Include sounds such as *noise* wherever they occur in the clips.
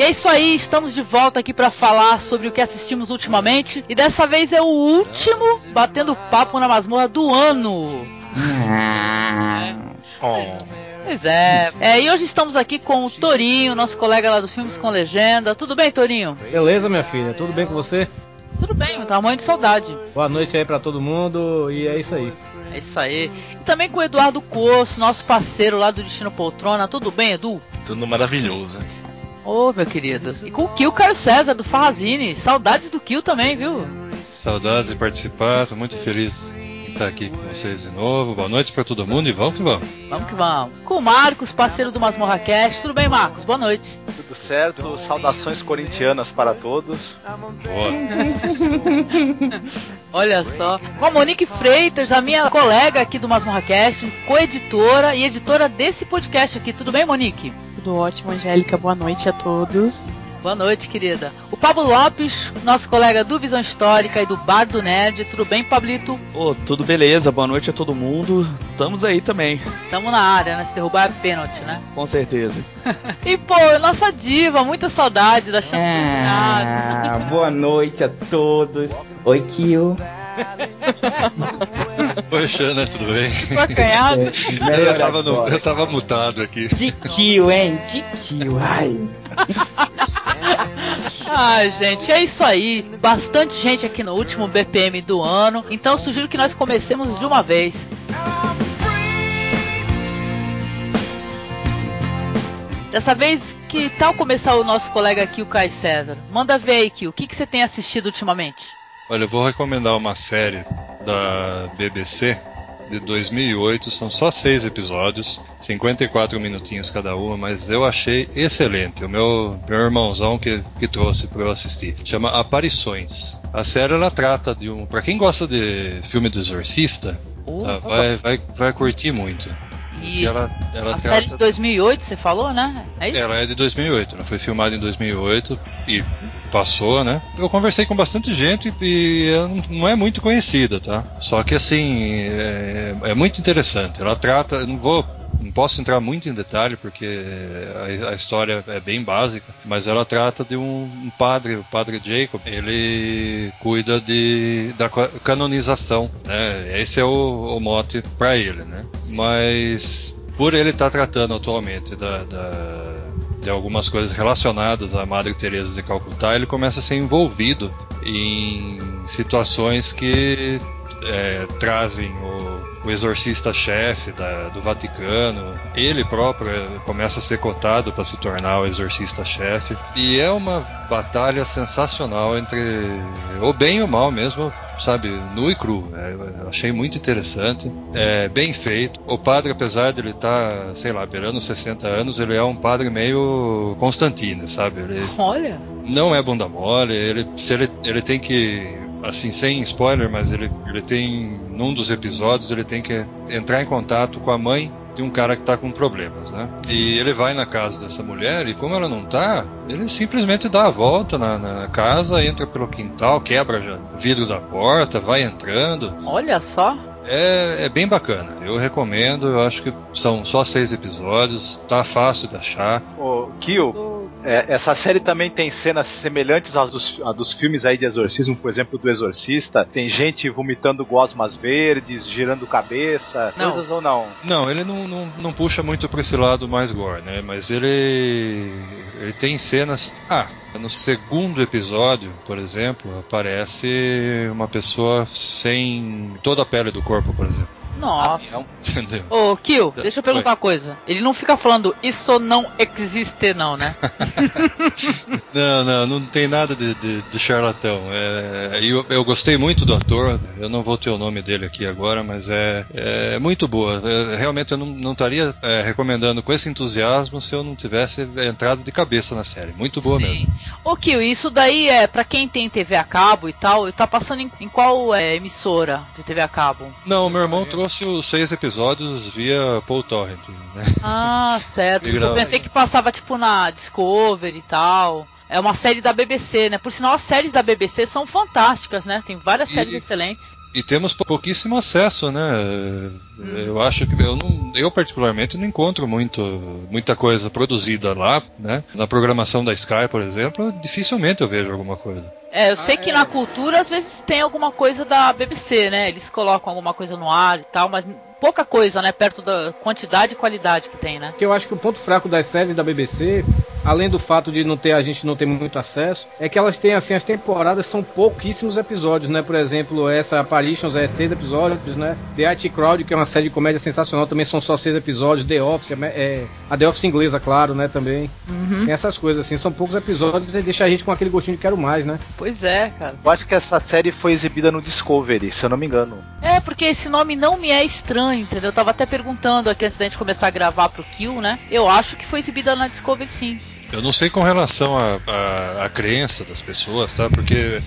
E é isso aí, estamos de volta aqui para falar sobre o que assistimos ultimamente. E dessa vez é o último batendo papo na masmorra do ano. Oh. Pois é. é. E hoje estamos aqui com o Torinho, nosso colega lá do Filmes com Legenda. Tudo bem, Torinho? Beleza, minha filha. Tudo bem com você? Tudo bem, tá morrendo de saudade. Boa noite aí para todo mundo e é isso aí. É isso aí. E também com o Eduardo Coço, nosso parceiro lá do Destino Poltrona. Tudo bem, Edu? Tudo maravilhoso. Ô, oh, meu querido. E com o Kill Carlos César, do Farrazine. Saudades do Kill também, viu? Saudades de participar, tô muito feliz estar aqui com vocês de novo. Boa noite para todo mundo e vamos que vamos. Vamos que vamos. Com o Marcos, parceiro do Masmorra Cast. Tudo bem, Marcos? Boa noite. Tudo certo. Saudações corintianas para todos. Boa. *laughs* Olha só. Com a Monique Freitas, a minha colega aqui do Masmorra Cast, co-editora e editora desse podcast aqui. Tudo bem, Monique? Tudo ótimo, Angélica. Boa noite a todos. Boa noite, querida. O Pablo Lopes, nosso colega do Visão Histórica e do Bar do Nerd. Tudo bem, Pablito? Ô, oh, tudo beleza. Boa noite a todo mundo. Estamos aí também. Estamos na área, né? Se derrubar é pênalti, né? Com certeza. *laughs* e, pô, nossa diva, muita saudade da Ah, boa noite a todos. Oi, Kio. *laughs* Oi, Xana, tudo bem? Acanhado. É, eu, tava no, eu tava mutado aqui. Que kill, hein? Que kill, ai. *laughs* Ai, gente, é isso aí. Bastante gente aqui no último BPM do ano. Então sugiro que nós comecemos de uma vez. Dessa vez, que tal começar o nosso colega aqui, o Kai César? Manda ver aí, Kio, o que, que você tem assistido ultimamente? Olha, eu vou recomendar uma série da BBC de 2008, são só seis episódios, 54 minutinhos cada uma, mas eu achei excelente. O meu, meu irmãozão que, que trouxe para eu assistir. Chama Aparições. A série ela trata de um. Para quem gosta de filme do Exorcista, uh, tá, vai, vai, vai curtir muito. E, ela, ela a série de 2008, você falou, né? É isso? Ela é de 2008, ela foi filmada em 2008 e passou, né? Eu conversei com bastante gente e não é muito conhecida, tá? Só que assim, é, é muito interessante. Ela trata, não vou não posso entrar muito em detalhe porque a, a, história é bem básica, mas ela trata de um, um, padre, o padre Jacob. Ele cuida de, da canonização, né? Esse é o, o mote para ele, né? Mas por ele estar tá tratando atualmente da, da de algumas coisas relacionadas à Madre Teresa de Calcutá, ele começa a ser envolvido em situações que é, trazem o, o exorcista-chefe do Vaticano. Ele próprio é, começa a ser cotado para se tornar o exorcista-chefe. E é uma batalha sensacional entre o bem e o mal mesmo, sabe, nu e cru. É, achei muito interessante, é bem feito. O padre, apesar de ele estar, tá, sei lá, beirando 60 anos, ele é um padre meio Constantino, sabe? Ele Olha! Não é bunda mole, ele, se ele, ele tem que assim, sem spoiler, mas ele, ele tem, num dos episódios, ele tem que entrar em contato com a mãe de um cara que tá com problemas, né? E ele vai na casa dessa mulher e como ela não tá, ele simplesmente dá a volta na, na casa, entra pelo quintal, quebra já o vidro da porta, vai entrando. Olha só! É, é, bem bacana. Eu recomendo. Eu acho que são só seis episódios. Tá fácil de achar. Ô, Kio, é, essa série também tem cenas semelhantes às dos, às dos filmes aí de exorcismo, por exemplo, do Exorcista. Tem gente vomitando gosmas verdes, girando cabeça, não. coisas ou não? Não, ele não, não, não puxa muito pra esse lado mais gore, né? Mas ele. Ele tem cenas. Ah, no segundo episódio, por exemplo, aparece uma pessoa sem toda a pele do corpo, por exemplo. Nossa. Entendeu? Ô, Kill, deixa eu perguntar uma coisa. Ele não fica falando isso não existe, não, né? *laughs* não, não, não tem nada de, de, de charlatão. É, eu, eu gostei muito do ator. Eu não vou ter o nome dele aqui agora, mas é, é muito boa. É, realmente eu não, não estaria é, recomendando com esse entusiasmo se eu não tivesse entrado de cabeça na série. Muito boa Sim. mesmo. Ô, Kill, isso daí é para quem tem TV a cabo e tal. Tá passando em, em qual é, emissora de TV a cabo? Não, meu irmão trouxe trouxe os seis episódios via Paul Torrent, né? Ah, *laughs* certo. Eu pensei que passava tipo na Discovery e tal. é uma série da BBC, né? Por sinal, as séries da BBC são fantásticas, né? Tem várias E- séries excelentes. E temos pouquíssimo acesso, né? Eu acho que eu, não, eu particularmente não encontro muito, muita coisa produzida lá, né? Na programação da Sky, por exemplo, dificilmente eu vejo alguma coisa. É, eu sei que na cultura às vezes tem alguma coisa da BBC, né? Eles colocam alguma coisa no ar e tal, mas pouca coisa, né? Perto da quantidade e qualidade que tem, né? Que eu acho que o ponto fraco das séries da BBC, além do fato de não ter a gente não ter muito acesso, é que elas têm assim as temporadas são pouquíssimos episódios, né? Por exemplo, essa Apparitions é seis episódios, né? The IT Crowd, que é uma série de comédia sensacional, também são só seis episódios. The Office, é, a The Office inglesa, claro, né? Também Uhum. tem essas coisas assim, são poucos episódios e deixa a gente com aquele gostinho de quero mais, né? Pois é, cara. Eu acho que essa série foi exibida no Discovery, se eu não me engano. É, porque esse nome não me é estranho, entendeu? Eu tava até perguntando aqui antes da gente começar a gravar pro Kill, né? Eu acho que foi exibida na Discovery sim. Eu não sei com relação à crença das pessoas, tá? Porque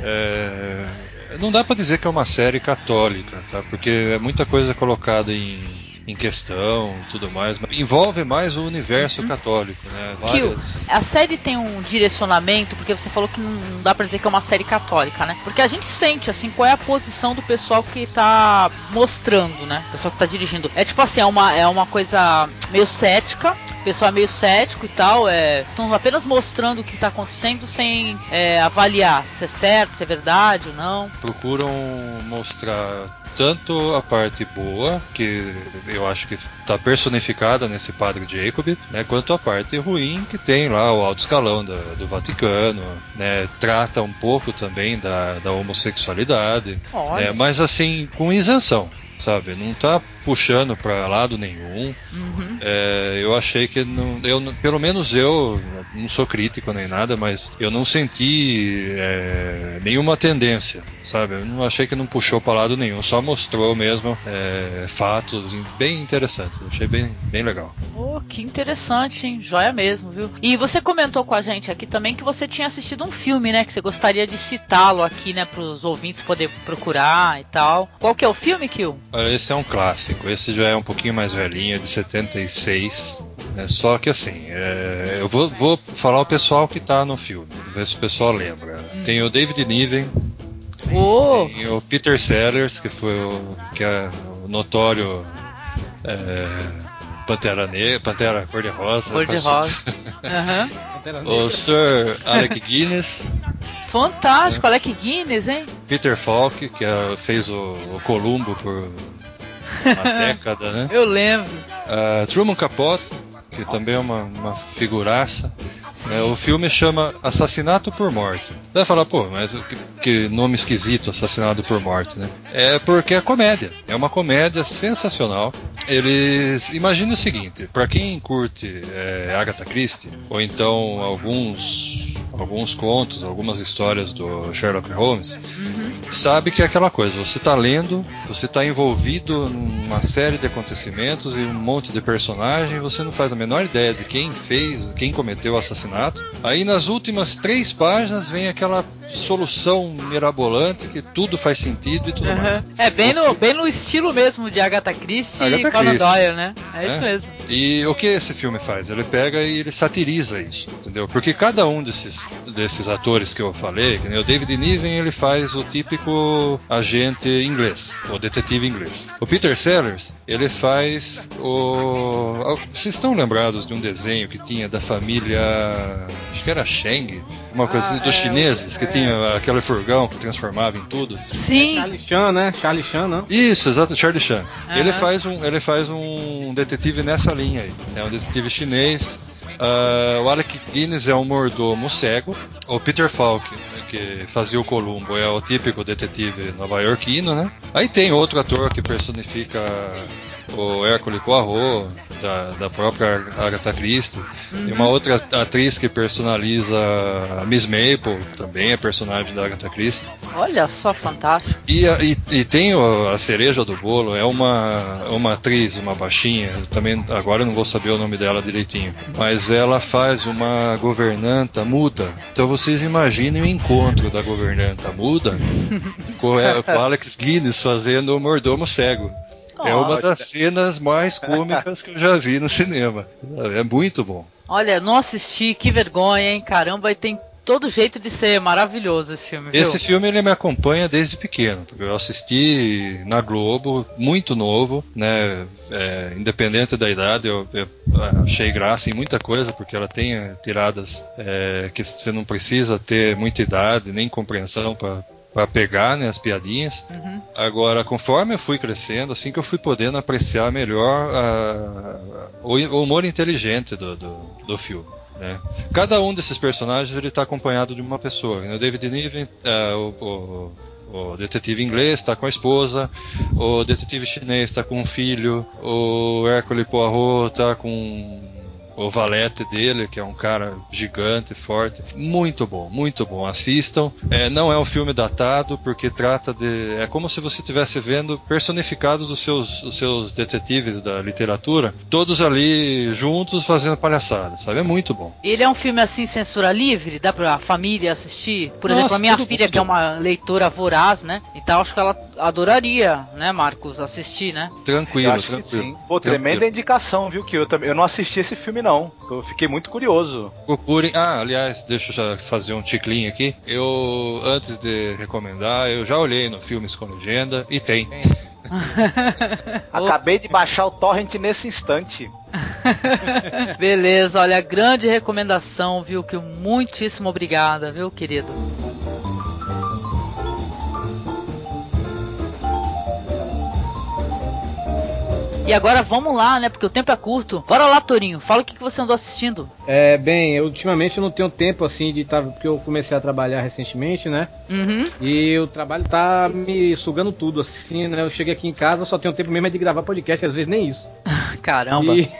é, não dá pra dizer que é uma série católica, tá? Porque é muita coisa colocada em, em questão e tudo mais. mas Envolve mais o universo católico, né? Várias... a série tem um direcionamento, porque você falou que não dá pra dizer que é uma série católica, né? Porque a gente sente, assim, qual é a posição do pessoal que tá mostrando, né? O pessoal que tá dirigindo. É tipo assim, é uma, é uma coisa meio cética, o pessoal é meio cético e tal, é. Estão apenas mostrando o que tá acontecendo sem é, avaliar se é certo, se é verdade ou não. procuram mostrar tanto a parte boa, que eu acho que está personificada nesse padre Jacob, né, quanto a parte ruim que tem lá o alto escalão da- do Vaticano, né, trata um pouco também da, da homossexualidade, né, mas assim, com isenção. Sabe, não tá puxando para lado nenhum. Uhum. É, eu achei que não, eu, pelo menos eu não sou crítico nem nada, mas eu não senti é, nenhuma tendência, sabe? Eu não achei que não puxou para lado nenhum, só mostrou mesmo é, fatos bem interessantes. Achei bem, bem legal. Oh, que interessante, hein? Joia mesmo, viu? E você comentou com a gente aqui também que você tinha assistido um filme, né? Que você gostaria de citá-lo aqui, né? Para os ouvintes poder procurar e tal. Qual que é o filme, Kill? Esse é um clássico, esse já é um pouquinho mais velhinho, é de 76. Né? Só que assim, é, eu vou, vou falar o pessoal que tá no filme, ver se o pessoal lembra. Tem o David Niven, Oh, Tem o Peter Sellers, que foi o, que é o notório é, Pantera Negra, Pantera Cor-de-Rosa. Cor-de-Rosa. *laughs* O Sir Alec Guinness, Fantástico, Alec Guinness, hein? Peter Falk, que é- fez o, o Columbo por uma década, né? Eu lembro. Ah, Truman Capote, que também é uma, uma figuraça. Né? o filme chama Assassinato por Morte. Você vai falar, pô, mas que, que nome esquisito, Assassinato por Morte, né? É porque é comédia. É uma comédia sensacional. Eles. Imagine o seguinte: para quem curte é, Agatha Christie, ou então alguns. Alguns contos, algumas histórias do Sherlock Holmes, sabe que é aquela coisa, você está lendo, você está envolvido numa série de acontecimentos e um monte de personagem, você não faz a menor ideia de quem fez, quem cometeu o assassinato. Aí nas últimas três páginas vem aquela solução mirabolante que tudo faz sentido e tudo mais. É bem no, bem no estilo mesmo de Agatha Christie Agatha e Conan. Doyle, né? É, É. isso mesmo. E o que esse filme faz? Ele pega e ele satiriza isso, entendeu? Porque cada um desses, desses atores que eu falei, que o David Niven, ele faz o típico agente inglês, o detetive inglês. O Peter Sellers, ele faz o... Vocês estão lembrados de um desenho que tinha da família... Acho que era Sheng, uma coisa Ah, assim, dos é, chineses, que é. tinha aquele furgão que transformava em tudo. Sim. Charlie Chan, né? Charlie Chan, não? Isso, exato, Charlie Chan. Aham. Ele faz um, ele faz um detetive nessa linha aí. É um detetive chinês. Ah, o Alec Guinness é um mordomo cego. O Peter Falk, né, que fazia o Columbo, é o típico detetive nova-iorquino, né? Aí tem outro ator que personifica o Hércules Poirot, da, da própria Agatha Christie. E uma outra atriz que personaliza a Miss Maple, que também é personagem da Agatha Christie. Olha só, fantástico. E, e- e tem a cereja do bolo, é uma, uma atriz, uma baixinha, também agora eu não vou saber o nome dela direitinho, mas ela faz uma governanta muda. Então vocês imaginem o encontro da governanta muda *laughs* com, a- com Alex Guinness fazendo o mordomo cego. É uma das cenas mais cômicas que eu já vi no cinema. É muito bom. Olha, não assisti, que vergonha, hein? Caramba, e tem todo jeito de ser maravilhoso esse filme. Viu? Esse filme ele me acompanha desde pequeno. Eu assisti na Globo, muito novo, né? É, independente da idade, eu, eu, achei graça em muita coisa, porque ela tem tiradas é, que você não precisa ter muita idade nem compreensão para para pegar né, as piadinhas. Uhum. Agora, conforme eu fui crescendo, assim que eu fui podendo apreciar melhor uh, o, o, humor inteligente do, do, do filme. Né? Cada um desses personagens ele está acompanhado de uma pessoa. Né? O David Niven, uh, o, o, o, detetive inglês está com a esposa, o detetive chinês está com um filho, o Hercule Poirot está com o valete dele, que é um cara gigante, forte. Muito bom, muito bom. Assistam. É, não é um filme datado, porque trata de. É como se você estivesse vendo personificados os seus, os seus detetives da literatura, todos ali juntos fazendo palhaçada, sabe? É muito bom. Ele é um filme assim, censura livre? Dá pra família assistir? Por Nossa, exemplo, a minha filha, tudo. que é uma leitora voraz, né? Então acho que ela adoraria, né, Marcos, assistir, né? Tranquilo, tranquilo. sim. Pô, tremenda indicação, viu? Que eu, também, eu não assisti esse filme, não não. Eu fiquei muito curioso. Procurem. Ah, aliás, deixa eu já fazer um ticlinho aqui. Eu, antes de recomendar, eu já olhei no Filmes com Legenda e tem. *laughs* Acabei de baixar o torrent nesse instante. *laughs* Beleza, olha, grande recomendação, viu? Que muitíssimo obrigada, viu, querido? E agora vamos lá, né? Porque o tempo é curto. Bora lá, Torinho. Fala o que, que você andou assistindo. É, bem, eu, ultimamente eu não tenho tempo assim de estar. Tá, porque eu comecei a trabalhar recentemente, né? Uhum. E o trabalho tá me sugando tudo, assim, né? Eu cheguei aqui em casa, só tenho tempo mesmo é de gravar podcast, às vezes nem isso. *laughs* Caramba. E...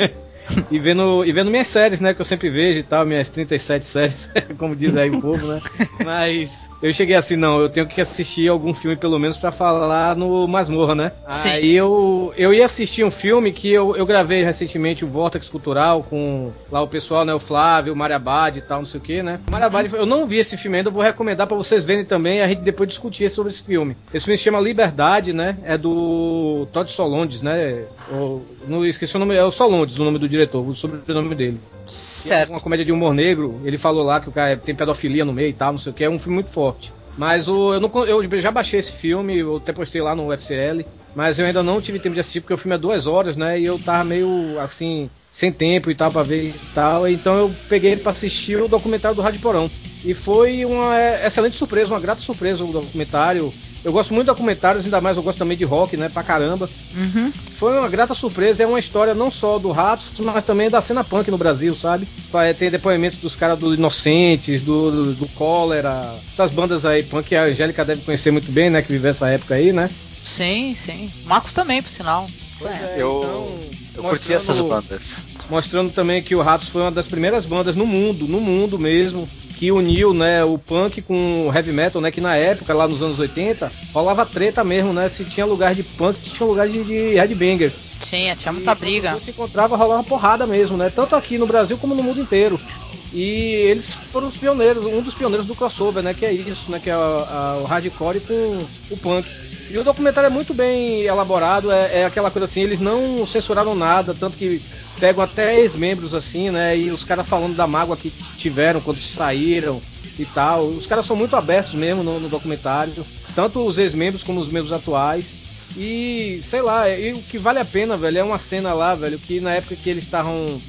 *laughs* e vendo, e vendo minhas séries, né? Que eu sempre vejo e tal, minhas 37 séries, *laughs* como diz aí o povo, né? Mas eu cheguei assim, não, eu tenho que assistir algum filme pelo menos para falar no Masmorra, né? Sim. Aí eu, eu ia assistir um filme que eu, eu gravei recentemente, o Vortex Cultural, com lá o pessoal, né? O Flávio, o Mariabad e tal, não sei o que, né? Mariabad, eu não vi esse filme ainda, eu vou recomendar para vocês verem também e a gente depois discutir sobre esse filme. Esse filme se chama Liberdade, né? É do Todd Solondes, né? Não esqueci o nome, é o Solondes, o nome do diretor, o sobrenome dele. Certo. É uma comédia de humor negro, ele falou lá que o cara tem pedofilia no meio e tal, não sei o que, é um filme muito forte. Mas o, eu, não, eu já baixei esse filme, eu até postei lá no FCL, mas eu ainda não tive tempo de assistir porque o filme é duas horas, né? E eu tava meio assim, sem tempo e tal pra ver e tal. Então eu peguei para assistir o documentário do Rádio Porão. E foi uma excelente surpresa, uma grata surpresa o documentário. Eu gosto muito de documentários, ainda mais eu gosto também de rock, né? Pra caramba. Uhum. Foi uma grata surpresa, é uma história não só do Ratos, mas também da cena punk no Brasil, sabe? Tem depoimentos dos caras do Inocentes, do, do, do Cólera, das bandas aí punk que a Angélica deve conhecer muito bem, né? Que vive essa época aí, né? Sim, sim. Marcos também, por sinal. É, eu, então, eu curti essas bandas. Mostrando também que o Ratos foi uma das primeiras bandas no mundo, no mundo mesmo, que uniu, né, o punk com o heavy metal, né, que na época, lá nos anos 80, rolava treta mesmo, né, se tinha lugar de punk, tinha lugar de, de headbanger. Tinha, tinha muita e briga. se encontrava, rolava porrada mesmo, né, tanto aqui no Brasil como no mundo inteiro. E eles foram os pioneiros, um dos pioneiros do crossover, né, que é isso, né, que é a, a, o hardcore com o punk. E o documentário é muito bem elaborado, é, é, aquela coisa assim, eles não censuraram nada, tanto que pegam até ex-membros assim, né? E os caras falando da mágoa que tiveram quando saíram e tal. Os caras são muito abertos mesmo no, no documentário, tanto os ex-membros como os membros atuais. E sei lá, e o que vale a pena, velho, é uma cena lá, velho, que na época que eles estavam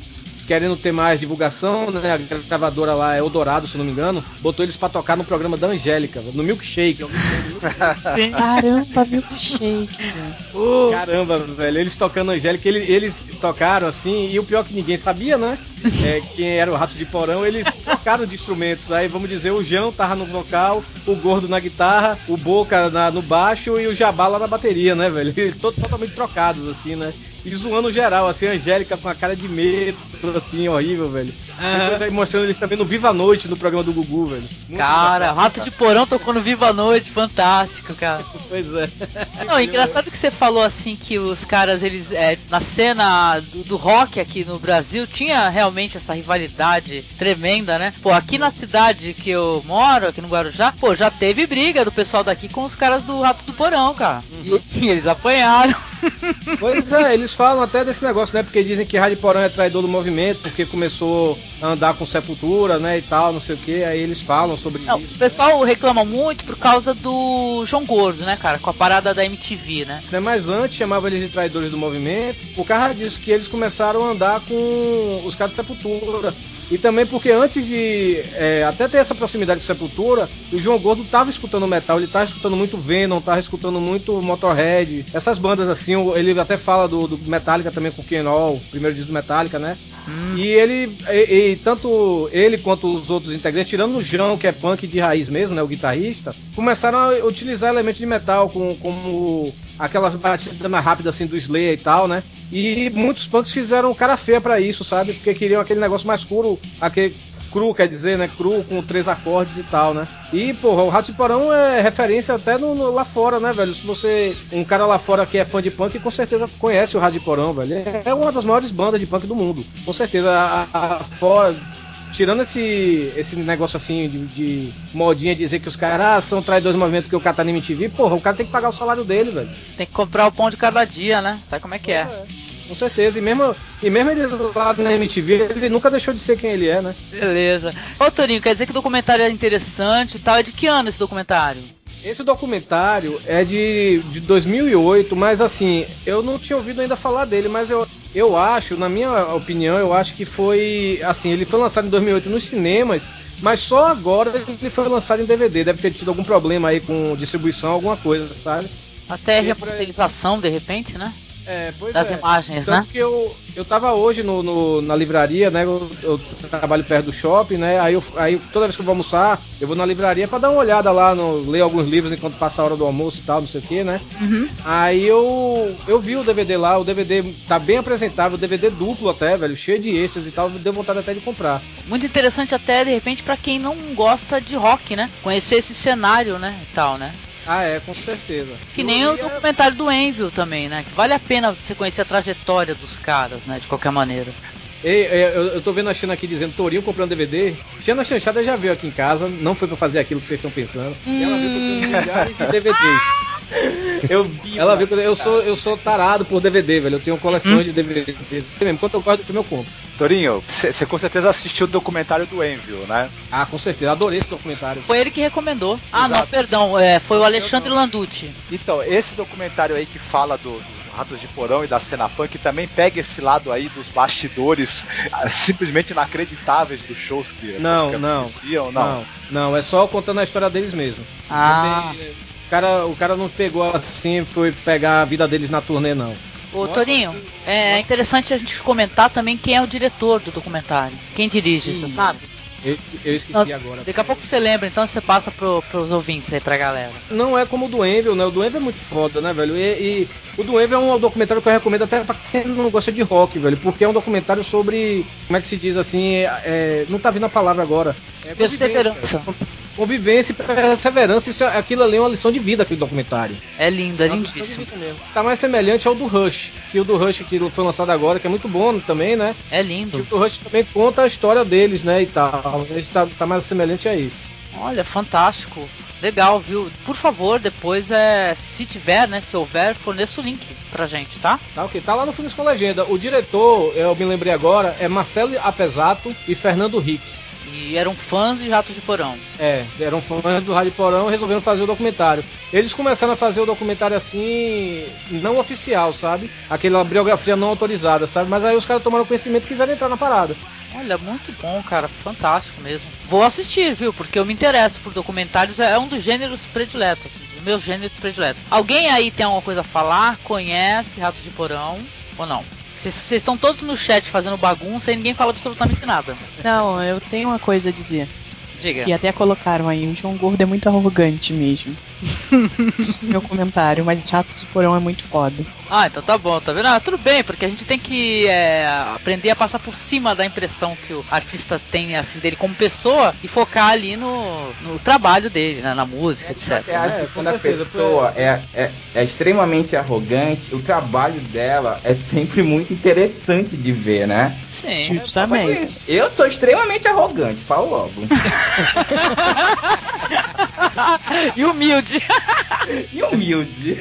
querendo ter mais divulgação, né? A gravadora lá é Eldorado, se não me engano, botou eles pra tocar no programa da Angélica, no Milkshake. *laughs* Sim. Caramba, Milkshake. Uh. Caramba, velho, eles tocando Angélica, eles, eles tocaram assim, e o pior que ninguém sabia, né? É, quem era o Rato de Porão, eles tocaram de instrumentos. Aí vamos dizer, o João tava no vocal, o Gordo na guitarra, o Boca na, no baixo e o Jabá lá na bateria, né, velho? Todos *laughs* totalmente trocados, assim, né? E zoando geral, assim, a Angélica com a cara de medo, assim, horrível, velho. Uhum. Mostrando eles também no Viva a Noite, no programa do Gugu, velho. Muito cara, Rato de Porão tocou no Viva a Noite, fantástico, cara. *laughs* pois é. Não, engraçado que você falou assim que os caras, eles, é, na cena do, do, rock aqui no Brasil, tinha realmente essa rivalidade tremenda, né? Pô, aqui na cidade que eu moro, aqui no Guarujá, pô, já teve briga do pessoal daqui com os caras do Ratos do Porão, cara. Uhum. E, *laughs* e eles apanharam. *laughs* pois é, eles falam até desse negócio, né? Porque dizem que Rádio Porão é traidor do movimento, porque começou a andar com Sepultura, né? E tal, não sei o que. Aí eles falam sobre não, isso. O pessoal né? reclama muito por causa do João Gordo, né, cara? Com a parada da MTV, né? Mas antes chamava eles de traidores do movimento, por causa disso que eles começaram a andar com os caras de Sepultura. E também porque antes de é, até ter essa proximidade com Sepultura, o João Gordo tava escutando metal, ele tava escutando muito Venom, tava escutando muito Motorhead, essas bandas assim, ele até fala do, do Metallica também com o Ken All, primeiro disco do Metallica, né? Hum. E ele, e, e, tanto ele quanto os outros integrantes, tirando o João, que é punk de raiz mesmo, né, o guitarrista, começaram a utilizar elementos de metal, como, como aquelas batidas mais rápidas assim do Slayer e tal, né? E muitos punks fizeram cara feia para isso, sabe? Porque queriam aquele negócio mais cru, aquele cru, quer dizer, né? Cru com três acordes e tal, né? E, porra, o Rato de Porão é referência até no, no, lá fora, né, velho? Se você. Um cara lá fora que é fã de punk, com certeza conhece o Rato de Porão, velho. É uma das maiores bandas de punk do mundo. Com certeza. A, a fora, tirando esse, esse negócio assim de, de modinha dizer que os caras ah, são traidores do movimento que o cara tá na MTV, porra, o cara tem que pagar o salário dele, velho. Tem que comprar o pão de cada dia, né? Sabe como é que é? é. Com certeza, e mesmo, e mesmo ele lá na MTV, ele nunca deixou de ser quem ele é, né? Beleza. Ô Torinho, quer dizer que o documentário é interessante e tal. É de que ano esse documentário? Esse documentário é de, de 2008, mas assim, eu não tinha ouvido ainda falar dele, mas eu, eu acho, na minha opinião, eu acho que foi. Assim, ele foi lançado em 2008 nos cinemas, mas só agora ele foi lançado em DVD. Deve ter tido algum problema aí com distribuição, alguma coisa, sabe? Até remasterização, de repente, né? É, das é. imagens, Tanto né? que eu, eu tava hoje no, no, na livraria, né? Eu, eu, trabalho perto do shopping, né? Aí, eu, aí toda vez que eu vou almoçar, eu vou na livraria para dar uma olhada lá, no, ler alguns livros enquanto passa a hora do almoço e tal, não sei o que, né? Uhum. Aí eu, eu vi o DVD lá, o DVD tá bem apresentável, DVD duplo até, velho, cheio de extras e tal, deu vontade até de comprar. Muito interessante até, de repente, para quem não gosta de rock, né? Conhecer esse cenário, né? E tal, né? Ah, é, com certeza. Que nem o documentário do Envil também, né? Que vale a pena você conhecer a trajetória dos caras, né? De qualquer maneira. Ei, eu, eu tô vendo a China aqui dizendo Torinho comprando DVD. China Chanchada já veio aqui em casa, não foi pra fazer aquilo que vocês estão pensando. Hum. Ela eu tenho milhares de DVDs. Eu vi. Ela viu eu sou, eu sou tarado por DVD, velho. Eu tenho coleções hum. de DVD. Mesmo, quanto eu gosto do filme, eu compro. Torinho, você com certeza assistiu o documentário do Envio, né? Ah, com certeza. Adorei esse documentário. Foi ele que recomendou. Ah, Exato. não, perdão. É, foi o Alexandre Landucci. Então, esse documentário aí que fala do, dos Ratos de Porão e da cena punk também pega esse lado aí dos bastidores ah, simplesmente inacreditáveis dos shows que, não, que não, não, não, não, é só contando a história deles mesmo. Ah. o cara, o cara não pegou assim, foi pegar a vida deles na turnê não. Ô Nossa, Torinho, é interessante a gente comentar também quem é o diretor do documentário. Quem dirige, você sabe? Eu, eu esqueci não, agora. Daqui a pouco você lembra, então você passa pro, pros ouvintes aí, pra galera. Não é como o do Envil, né? O do Envil é muito foda, né, velho? E, e o do Envil é um documentário que eu recomendo até pra quem não gosta de rock, velho. Porque é um documentário sobre, como é que se diz assim, é, não tá vindo a palavra agora. É perseverança. Convivência e perseverança, isso, é, aquilo ali é uma lição de vida, aquele documentário. É lindo, é, é lindíssimo. Tá mais semelhante ao do Rush, que o do Rush que foi lançado agora, que é muito bom também, né? É lindo. E o do Rush também conta a história deles, né, e tal. Ele tá, tá mais semelhante a isso. Olha, fantástico. Legal, viu? Por favor, depois é, se tiver, né, se houver, forneça o link pra gente, tá? Tá ok, tá lá no Filmes com Legenda. O diretor, eu me lembrei agora, é Marcelo Apesato e Fernando Rick. E eram fãs de Ratos de Porão. É, eram fãs do Rádio Porão e resolveram fazer o documentário. Eles começaram a fazer o documentário assim, não oficial, sabe? Aquela biografia não autorizada, sabe? Mas aí os caras tomaram conhecimento e quiseram entrar na parada. Olha, muito bom, cara, fantástico mesmo. Vou assistir, viu? Porque eu me interesso por documentários, é um dos gêneros prediletos, assim, dos meus gêneros prediletos. Alguém aí tem alguma coisa a falar? Conhece Ratos de Porão ou não? Vocês estão todos no chat fazendo bagunça e ninguém fala absolutamente nada. Não, eu tenho uma coisa a dizer. Diga. E até colocaram aí, o João Gordo é muito arrogante mesmo. *laughs* Meu comentário, mas Chato de Porão é muito foda. Ah, então tá bom, tá vendo? Ah, tudo bem, porque a gente tem que é, aprender a passar por cima da impressão que o artista tem assim dele como pessoa e focar ali no, no trabalho dele, né, na música, é, etc. É, assim, quando a pessoa é, é, é extremamente arrogante, o trabalho dela é sempre muito interessante de ver, né? Sim. Justamente. Eu sou extremamente arrogante, falo logo. *laughs* *laughs* e humilde. *laughs* e humilde.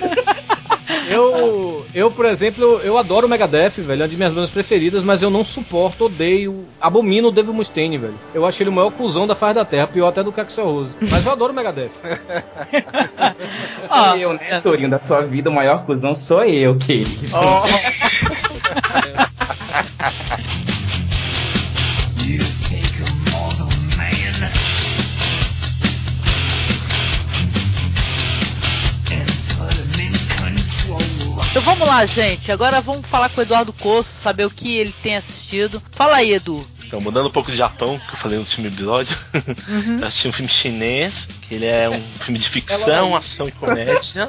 Eu, eu, por exemplo, eu adoro o Megadeth, velho, é uma de minhas bandas preferidas, mas eu não suporto, odeio, abomino o Dave Mustaine, velho. Eu acho ele o maior cuzão da face da terra, pior até do que Axel Rose. Mas eu adoro o Megadeth. *laughs* sou ah, eu, né, Torinho, da sua vida, o maior cuzão sou eu, querido. *laughs* Oh. Então vamos lá, gente. Agora vamos falar com o Eduardo Coço, saber o que ele tem assistido. Fala aí, Edu. Então, mudando um pouco de Japão, que eu falei no último episódio, uhum. *laughs* eu assisti um filme chinês, que ele é um filme de ficção, ação e comédia.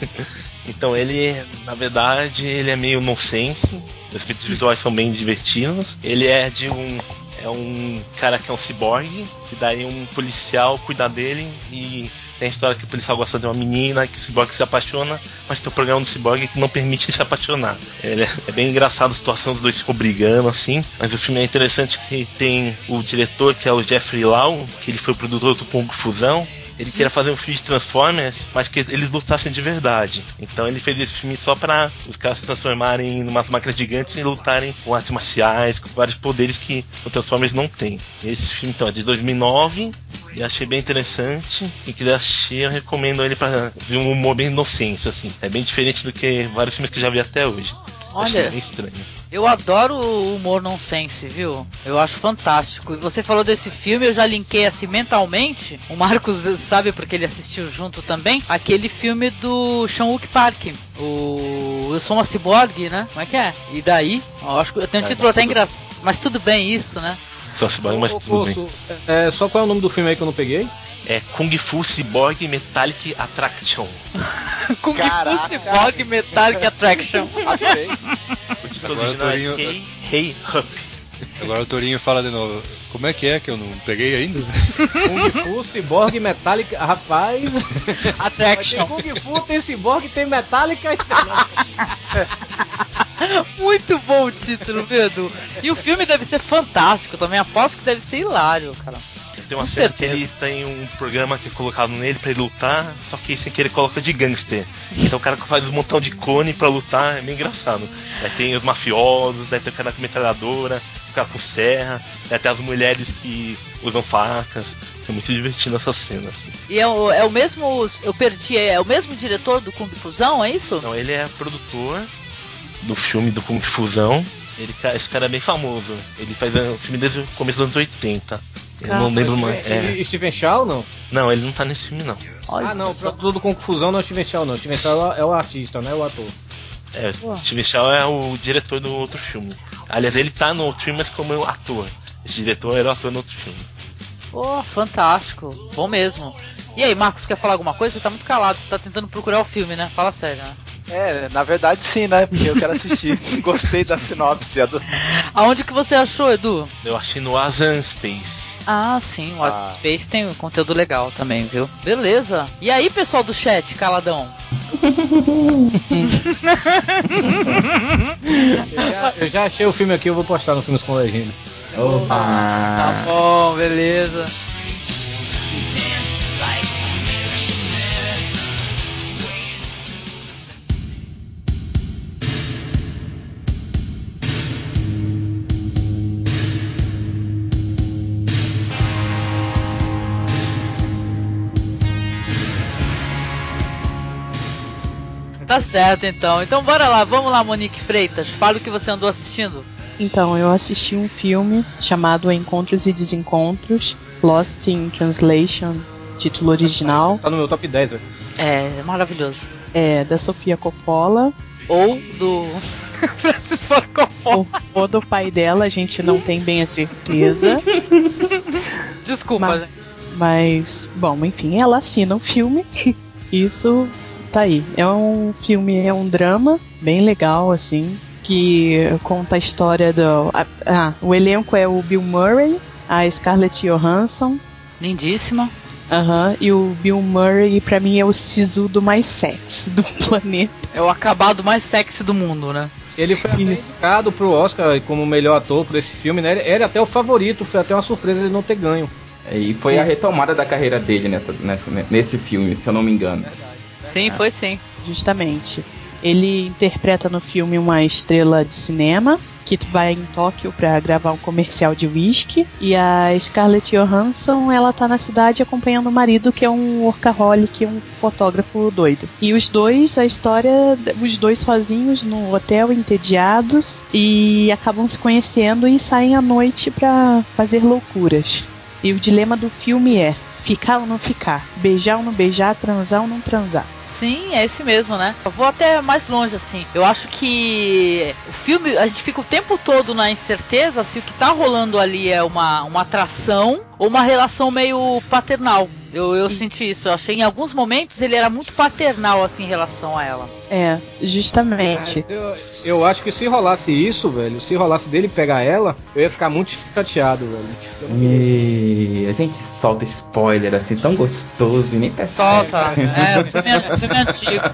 *laughs* então ele, na verdade, ele é meio nonsense. Os efeitos visuais são bem divertidos. Ele é de um é um cara que é um ciborgue, que daí um policial cuida dele e tem a história que o policial gosta de uma menina, que o ciborgue se apaixona, mas tem o programa do ciborgue que não permite se apaixonar. É, é bem engraçado a situação dos dois ficam brigando assim, mas o filme é interessante que tem o diretor que é o Jeffrey Lau, que ele foi o produtor do Kung Fusão, ele queria fazer um filme de Transformers, mas que eles lutassem de verdade. Então ele fez esse filme só para os caras se transformarem em umas máquinas gigantes e lutarem com artes marciais, com vários poderes que o Transformers não tem. Esse filme então é de 2009 e achei bem interessante. Quem quiser assistir, eu recomendo ele para ver um humor bem inocente, assim. É bem diferente do que vários filmes que eu já vi até hoje. Olha, achei bem estranho. Eu adoro o humor nonsense, viu? Eu acho fantástico. E você falou desse filme, eu já linkei assim mentalmente. O Marcos sabe porque ele assistiu junto também. Aquele filme do Sean Wook Park. O Eu Sou uma Cyborg, né? Como é que é? E daí? Eu acho que eu tenho um título até engraçado. Mas tudo bem isso, né? Só Cyborg, mas tudo bem. É, só qual é o nome do filme aí que eu não peguei? É Kung Fu Cyborg Metallic Attraction. *laughs* Kung Caraca. Fu Cyborg Metallic Attraction. o título Agora original Torinho... é Hey Hup. Agora o Torinho fala de novo. Como é que é que eu não peguei ainda? Kung Fu, Cyborg, Metallic, rapaz. *laughs* Attraction. Tem Kung Fu, tem Cyborg, tem Metallic. *laughs* Muito bom o título, Edu. E o filme deve ser fantástico também. Aposto que deve ser hilário, cara. Tem uma Com cena certeza. que ele tem um programa que é colocado nele para ele lutar, só que sem querer coloca de gangster. Então o cara *laughs* faz um montão de cone para lutar, é bem engraçado. Aí tem os mafiosos, daí tem o cara com metralhadora, o cara com serra, tem as mulheres que usam facas. É muito divertido essa cena, assim. E é o, é o mesmo. Eu perdi, é o mesmo diretor do Kung Fusão, é isso? Não, ele é produtor do filme do Kung Fusão. Ele, esse cara é bem famoso. Ele faz o filme desde o começo dos anos 80. Eu não lembro mais. É... Steven Shaw não? Não, ele não tá nesse filme não. Olha ah, não, só... pra tudo confusão não é Steven Shaw não. Steven Shaw é o artista, não é o ator. É. Steven Shaw é o diretor do outro filme. Aliás, ele tá no outro filme, mas como ator. Esse diretor era o ator no outro filme. Pô, fantástico. Bom mesmo. E aí, Marcos, quer falar alguma coisa? Você tá muito calado, você tá tentando procurar o filme, né? Fala sério, né? É, na verdade sim, né? Porque eu quero assistir. *laughs* Gostei da sinopse. Do... Aonde que você achou, Edu? Eu achei no Asan Space. Ah, sim, o ah. Space tem um conteúdo legal também, viu? Beleza. E aí, pessoal do chat, caladão? eu, já, eu, já, achei o filme aqui, eu vou postar no Filmes com Legenda. Opa! Tá bom, beleza. Tá certo então. Então bora lá, vamos lá, Monique Freitas. Fala o que você andou assistindo. Então, eu assisti um filme chamado Encontros e Desencontros, Lost in Translation, título original. Tá no meu top 10, velho. É, é maravilhoso. É, da Sofia Coppola. Ou do *laughs* Francis Ford Coppola. Ou, do pai dela, a gente não tem bem a certeza. Desculpa, mas, mas, bom, enfim, ela assina o um filme. Isso tá aí. É um filme, é um drama bem legal, assim, que conta a história do. Ah, o elenco é o Bill Murray, a Scarlett Johansson. Lindíssima. Aham, uhum, e o Bill Murray, pra mim, é o sisudo mais sexy *laughs* do planeta. É o acabado mais sexy do mundo, né? Ele foi até indicado pro Oscar como melhor ator por esse filme, né? Ele era até o favorito, foi até uma surpresa ele não ter ganho. E foi a retomada da carreira dele nessa, nessa, nesse filme, se eu não me engano. Sim, foi sim. Justamente. Ele interpreta no filme uma estrela de cinema que vai em Tóquio para gravar um comercial de whisky e a Scarlett Johansson ela tá na cidade acompanhando o marido que é um workaholic, um fotógrafo doido. E os dois, a história, os dois sozinhos no hotel entediados e acabam se conhecendo e saem à noite para fazer loucuras. E o dilema do filme é ficar ou não ficar, beijar ou não beijar, transar ou não transar. Sim, é esse mesmo, né? Eu vou até mais longe, assim. Eu acho que o filme, a gente fica o tempo todo na incerteza se o que tá rolando ali é uma, uma atração uma relação meio paternal. Eu, eu senti isso. Eu achei em alguns momentos ele era muito paternal assim em relação a ela. É, justamente. É, eu, eu, acho que se rolasse isso, velho, se rolasse dele pegar ela, eu ia ficar muito chateado, velho. E a gente solta spoiler assim tão gostoso e nem percebe. Solta. *laughs* É, o filme, é, filme é antigo.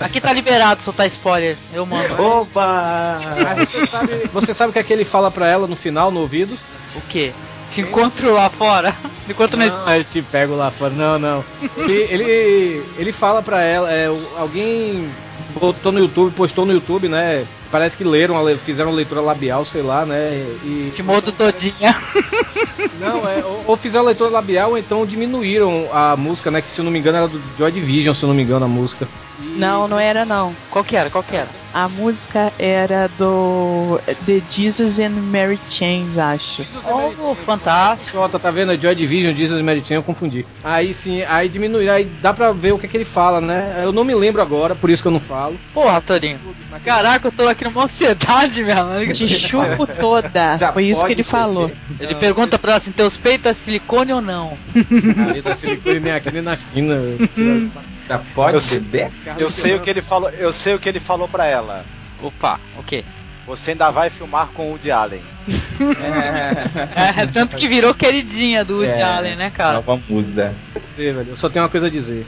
Aqui tá liberado soltar spoiler. Eu mando. Opa! Você sabe, você sabe o que é que ele fala pra ela no final, no ouvido? O quê? *laughs* Te encontro lá fora. *laughs* Encontro não. Eu te pego lá fora. Não, não. Ele, ele, ele fala pra ela, é, alguém botou no YouTube, postou no YouTube, né? Parece que leram, fizeram leitura labial, sei lá, né? E. Timodo todinha. *laughs* Não, é, ou, ou, fizeram leitura labial, ou então diminuíram a música, né? Que se eu não me engano era do Joy Division, se eu não me engano, a música. E... Não, não era não. Qual que era? Qual que era? A música era do The Jesus and Mary Chains, acho. Oh, fantástico. Jota, tá vendo? Joy Division, Jesus and Mary Chains, eu confundi. Aí sim, aí diminuir, aí dá pra ver o que, é que ele fala, né? Eu não me lembro agora, por isso que eu não falo. Porra, Torinho. Caraca, eu tô aqui numa ansiedade, minha mãe. Te chupo toda. Já Foi isso que ele falou. Ele não, pergunta pra ela assim, teus peitos é silicone ou não? Aí da silicone nem aqui nem na China. *laughs* Já pode eu beber? Eu sei o que ele falou, eu sei o que ele falou para ela. Opa, o quê? Você ainda vai filmar com o Woody Allen. é, é, tanto que virou queridinha do Woody é, Allen, né, cara? Nova musa. Sei, velho. Eu só tenho uma coisa a dizer.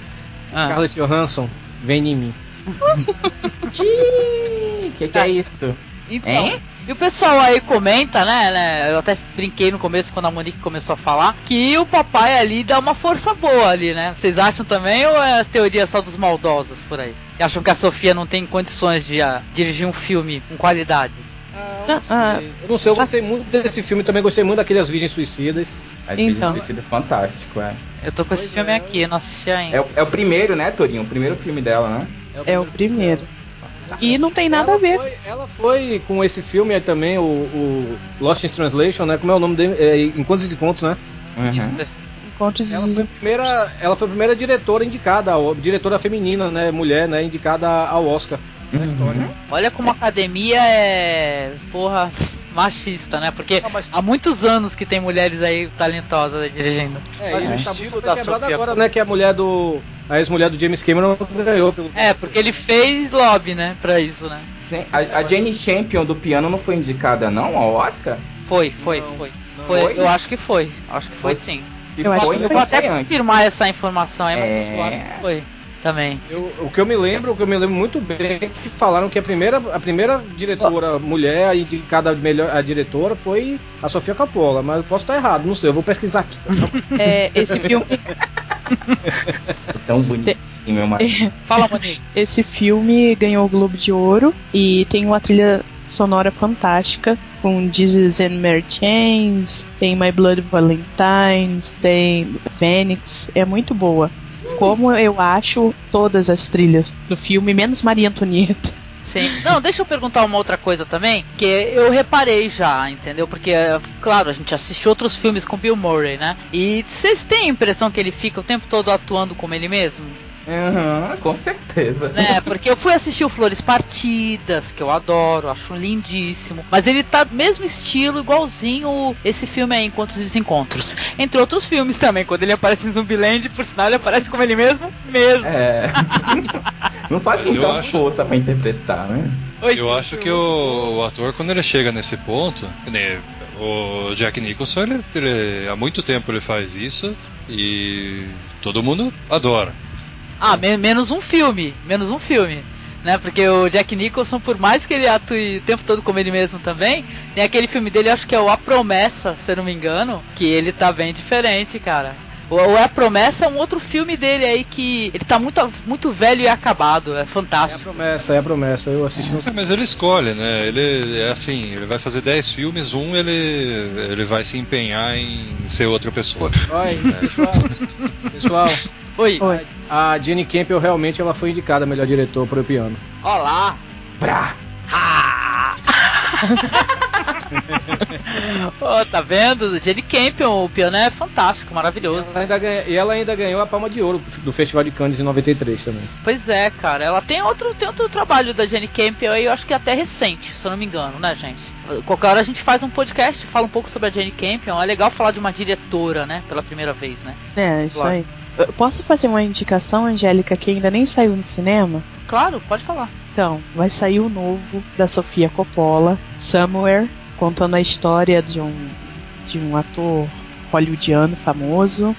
Ah. Scarlett Johansson, vem em mim. *laughs* Ih, que que é isso? Então, hein? E o pessoal aí comenta, né, né? Eu até brinquei no começo quando a Monique começou a falar que o papai ali dá uma força boa ali, né? Vocês acham também ou é teoria só dos maldosos por aí? Acham que a Sofia não tem condições de uh, dirigir um filme com qualidade? Ah, ah, eu não sei, eu gostei muito desse filme, também gostei muito daqueles Virgens Suicidas. As então. Virgens Suicidas é fantástico, é. Eu tô com pois esse filme é, aqui, eu não assisti ainda. É, é, o primeiro, né, Torinho? O primeiro filme dela, né? É o primeiro. É o primeiro. E não tem nada ela a ver. Foi, ela foi com esse filme aí também, o, o, Lost in Translation, né? Como é o nome dele? É, Encontros e Contos, né? Uhum. Isso. Encontros ela foi, a primeira, ela foi a primeira diretora indicada, diretora feminina, né? Mulher, né? Indicada ao Oscar. Uhum. Olha como a academia é. Porra machista, né? Porque não, mas... há muitos anos que tem mulheres aí talentosas dirigindo. É, mas é. o tabu foi quebrado agora, né? Que a mulher do. A ex-mulher do James Cameron ganhou pelo. É, porque ele fez lobby, né? Pra isso, né? Sim. A, a Jane Champion do piano não foi indicada, não, ao Oscar? Foi, foi, não, foi. Não. foi. Eu acho que foi. Acho que foi, foi sim. Se eu, foi, eu vou até confirmar essa informação aí, é... mas eu acho que foi também. Eu, o que eu me lembro, o que eu me lembro muito bem é que falaram que a primeira, a primeira diretora oh. mulher indicada melhor a diretora foi a Sofia Coppola, mas eu posso estar errado, não sei, eu vou pesquisar aqui. É, esse filme tão bonitinho, meu marido. *laughs* Fala, Monique. Esse filme ganhou o Globo de Ouro e tem uma trilha sonora fantástica com Jesus and Mary Chains, tem My Blood Valentines, tem Phoenix, é muito boa como eu acho todas as trilhas do filme, menos Maria Antonieta. Sim. Não, deixa eu perguntar uma outra coisa também, que eu reparei já, entendeu? Porque, claro, a gente assistiu outros filmes com Bill Murray, né? E vocês têm a impressão que ele fica o tempo todo atuando como ele mesmo? Uhum, com certeza. É, porque eu fui assistir o Flores Partidas, que eu adoro, acho lindíssimo. Mas ele tá mesmo estilo, igualzinho esse filme aí, Encontros e Desencontros. Entre outros filmes também, quando ele aparece em Zumbiland, por sinal, ele aparece como ele mesmo, mesmo. É. *laughs* Não faz muita acho... força para interpretar, né? Eu acho que o, o, ator, quando ele chega nesse ponto, né, o Jack Nicholson, ele, ele, há muito tempo ele faz isso e todo mundo adora. Ah, me menos um filme. Menos um filme. Né? Porque o Jack Nicholson, por mais que ele atue o tempo todo como ele mesmo também, tem aquele filme dele, acho que é o A Promessa, se eu não me engano, que ele tá bem diferente, cara. O, o É a Promessa é um outro filme dele aí que ele tá muito, muito velho e acabado. É fantástico. É a promessa, é a promessa. Eu assisti no... É, mas ele escolhe, né? Ele é assim, ele vai fazer 10 filmes, um ele, ele vai se empenhar em ser outra pessoa. Oi, pessoal. *laughs* pessoal. Oi. Oi. A Jenny Campbell realmente ela foi indicada a melhor diretor para o piano. Olá. Pra. Pô, *laughs* tá vendo? Jenny Campion, o piano é fantástico, maravilhoso. Ela ainda ganha- e ela ainda ganhou a Palma de Ouro do Festival de Cannes em 93 também. Pois é, cara. Ela tem outro, tem outro trabalho da Jenny Campion aí, eu acho que até recente, se eu não me engano, né, gente? Qualquer hora a gente faz um podcast, fala um pouco sobre a Jenny Campion. É legal falar de uma diretora, né? Pela primeira vez, né? É, isso Claro. aí. Posso fazer uma indicação, Angélica, que ainda nem saiu no cinema? Claro, pode falar. Então, vai sair o novo da Sofia Coppola, Somewhere, contando a história de um, de um ator hollywoodiano famoso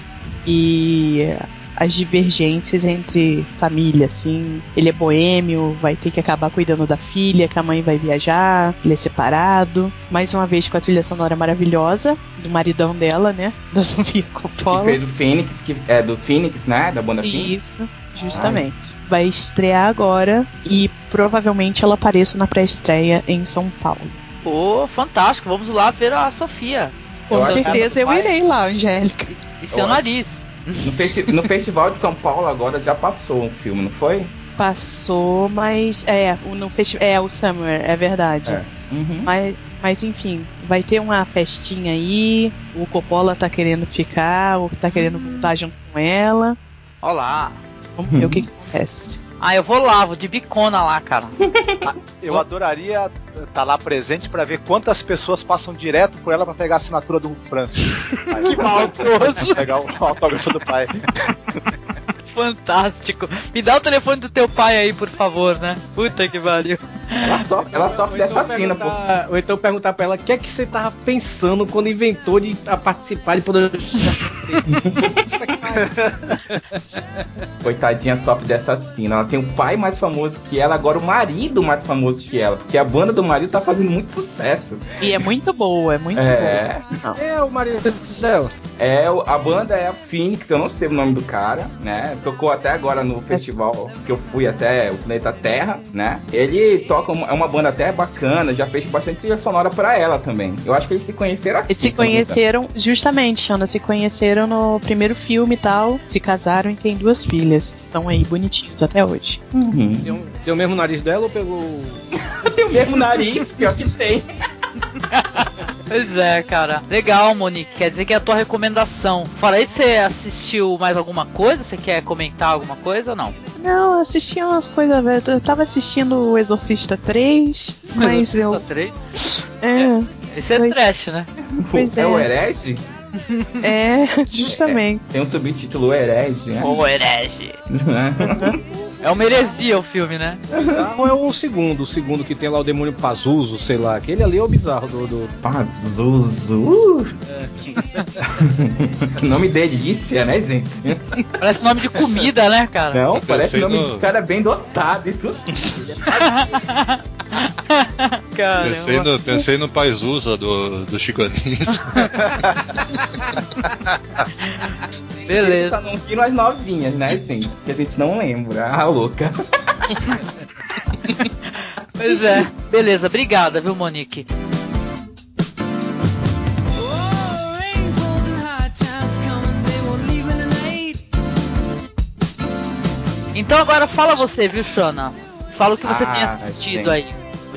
e as divergências entre família, assim. Ele é boêmio, vai ter que acabar cuidando da filha, que a mãe vai viajar, ele é separado. Mais uma vez com a trilha sonora maravilhosa do maridão dela, né? Da Sofia Que Coppola. fez o Phoenix, que é do Phoenix, né? Da banda Phoenix. Isso, justamente. Vai estrear agora e provavelmente ela apareça na pré-estreia em São Paulo. Pô, fantástico. Vamos lá ver a Sofia. Com certeza que eu irei lá, Angélica. E seu Eu acho- nariz. No, festi- no Festival de São Paulo agora já passou um filme, não foi? Passou, mas. É, o- no festi é o Summer, é verdade. É. Uhum. Mas, mas enfim, vai ter uma festinha aí. O Coppola tá querendo ficar, ou tá querendo voltar junto com ela. Olá. Vamos ver o que, que acontece. Ah, eu vou lá, vou de bicona lá, cara. *laughs* Eu adoraria estar lá presente pra ver quantas pessoas passam direto por ela pra pegar a assinatura do Francis. *laughs* que maldoso. Pegar o autógrafo do pai. Fantástico. Me dá o telefone do teu pai aí, por favor, né? Puta que pariu. Ela sofre, ela sofre então dessa cena, pô. Ou então perguntar pra ela o que é que você tava pensando quando inventou de a participar de poder. *laughs* Coitadinha sofre dessa cena. Ela tem o pai mais famoso que ela, agora o marido mais famoso que ela. Porque a banda do marido tá fazendo muito sucesso. E é muito boa, é muito É. boa. é o marido dela. É, o- a banda é a Phoenix, eu não sei o nome do cara, né? Tocou até agora no festival que eu fui até o Planeta Terra, né? Ele toca, uma, é uma banda até bacana, já fez bastante trilha sonora pra ela também. Eu acho que eles se conheceram assim. Eles se conheceram, justamente, Xana, se conheceram no primeiro filme e tal, se casaram e têm duas filhas. Estão aí bonitinhos até hoje. Uhum. Tem, tem o mesmo nariz dela ou pegou. o- *laughs* Tem o mesmo nariz, pior que tem. *laughs* Pois é, cara. Legal, Monique. Quer dizer que é a tua recomendação. Fora isso, você assistiu mais alguma coisa? Você quer comentar alguma coisa ou não? Não, eu assisti umas coisas. Eu tava assistindo o Exorcista 3, mas eu. Só três? É, Esse é Foi. trash, né? *laughs* Pois é. é. o herege? *laughs* é, justamente. Tem um subtítulo o herege, né? O herege. É uma heresia o filme, né? O bizarro é o segundo, o segundo que tem lá o demônio Pazuzu, sei lá. Aquele ali é o bizarro do. do... Pazuzu. *laughs* que nome delícia, né, gente? Parece nome de comida, né, cara? Não, Eu parece pensei nome no- de cara bem dotado, isso sim. Pensei Caramba. no, pensei no Paizusa do, do Chico Anísio. Beleza. Só não viram as novinhas, né, gente? Porque a gente não lembra. Ah, louca. *laughs* Pois é. Beleza, obrigada, viu, Monique? Então agora fala você, viu, Shona? Fala o que você Ah, tem assistido gente. aí.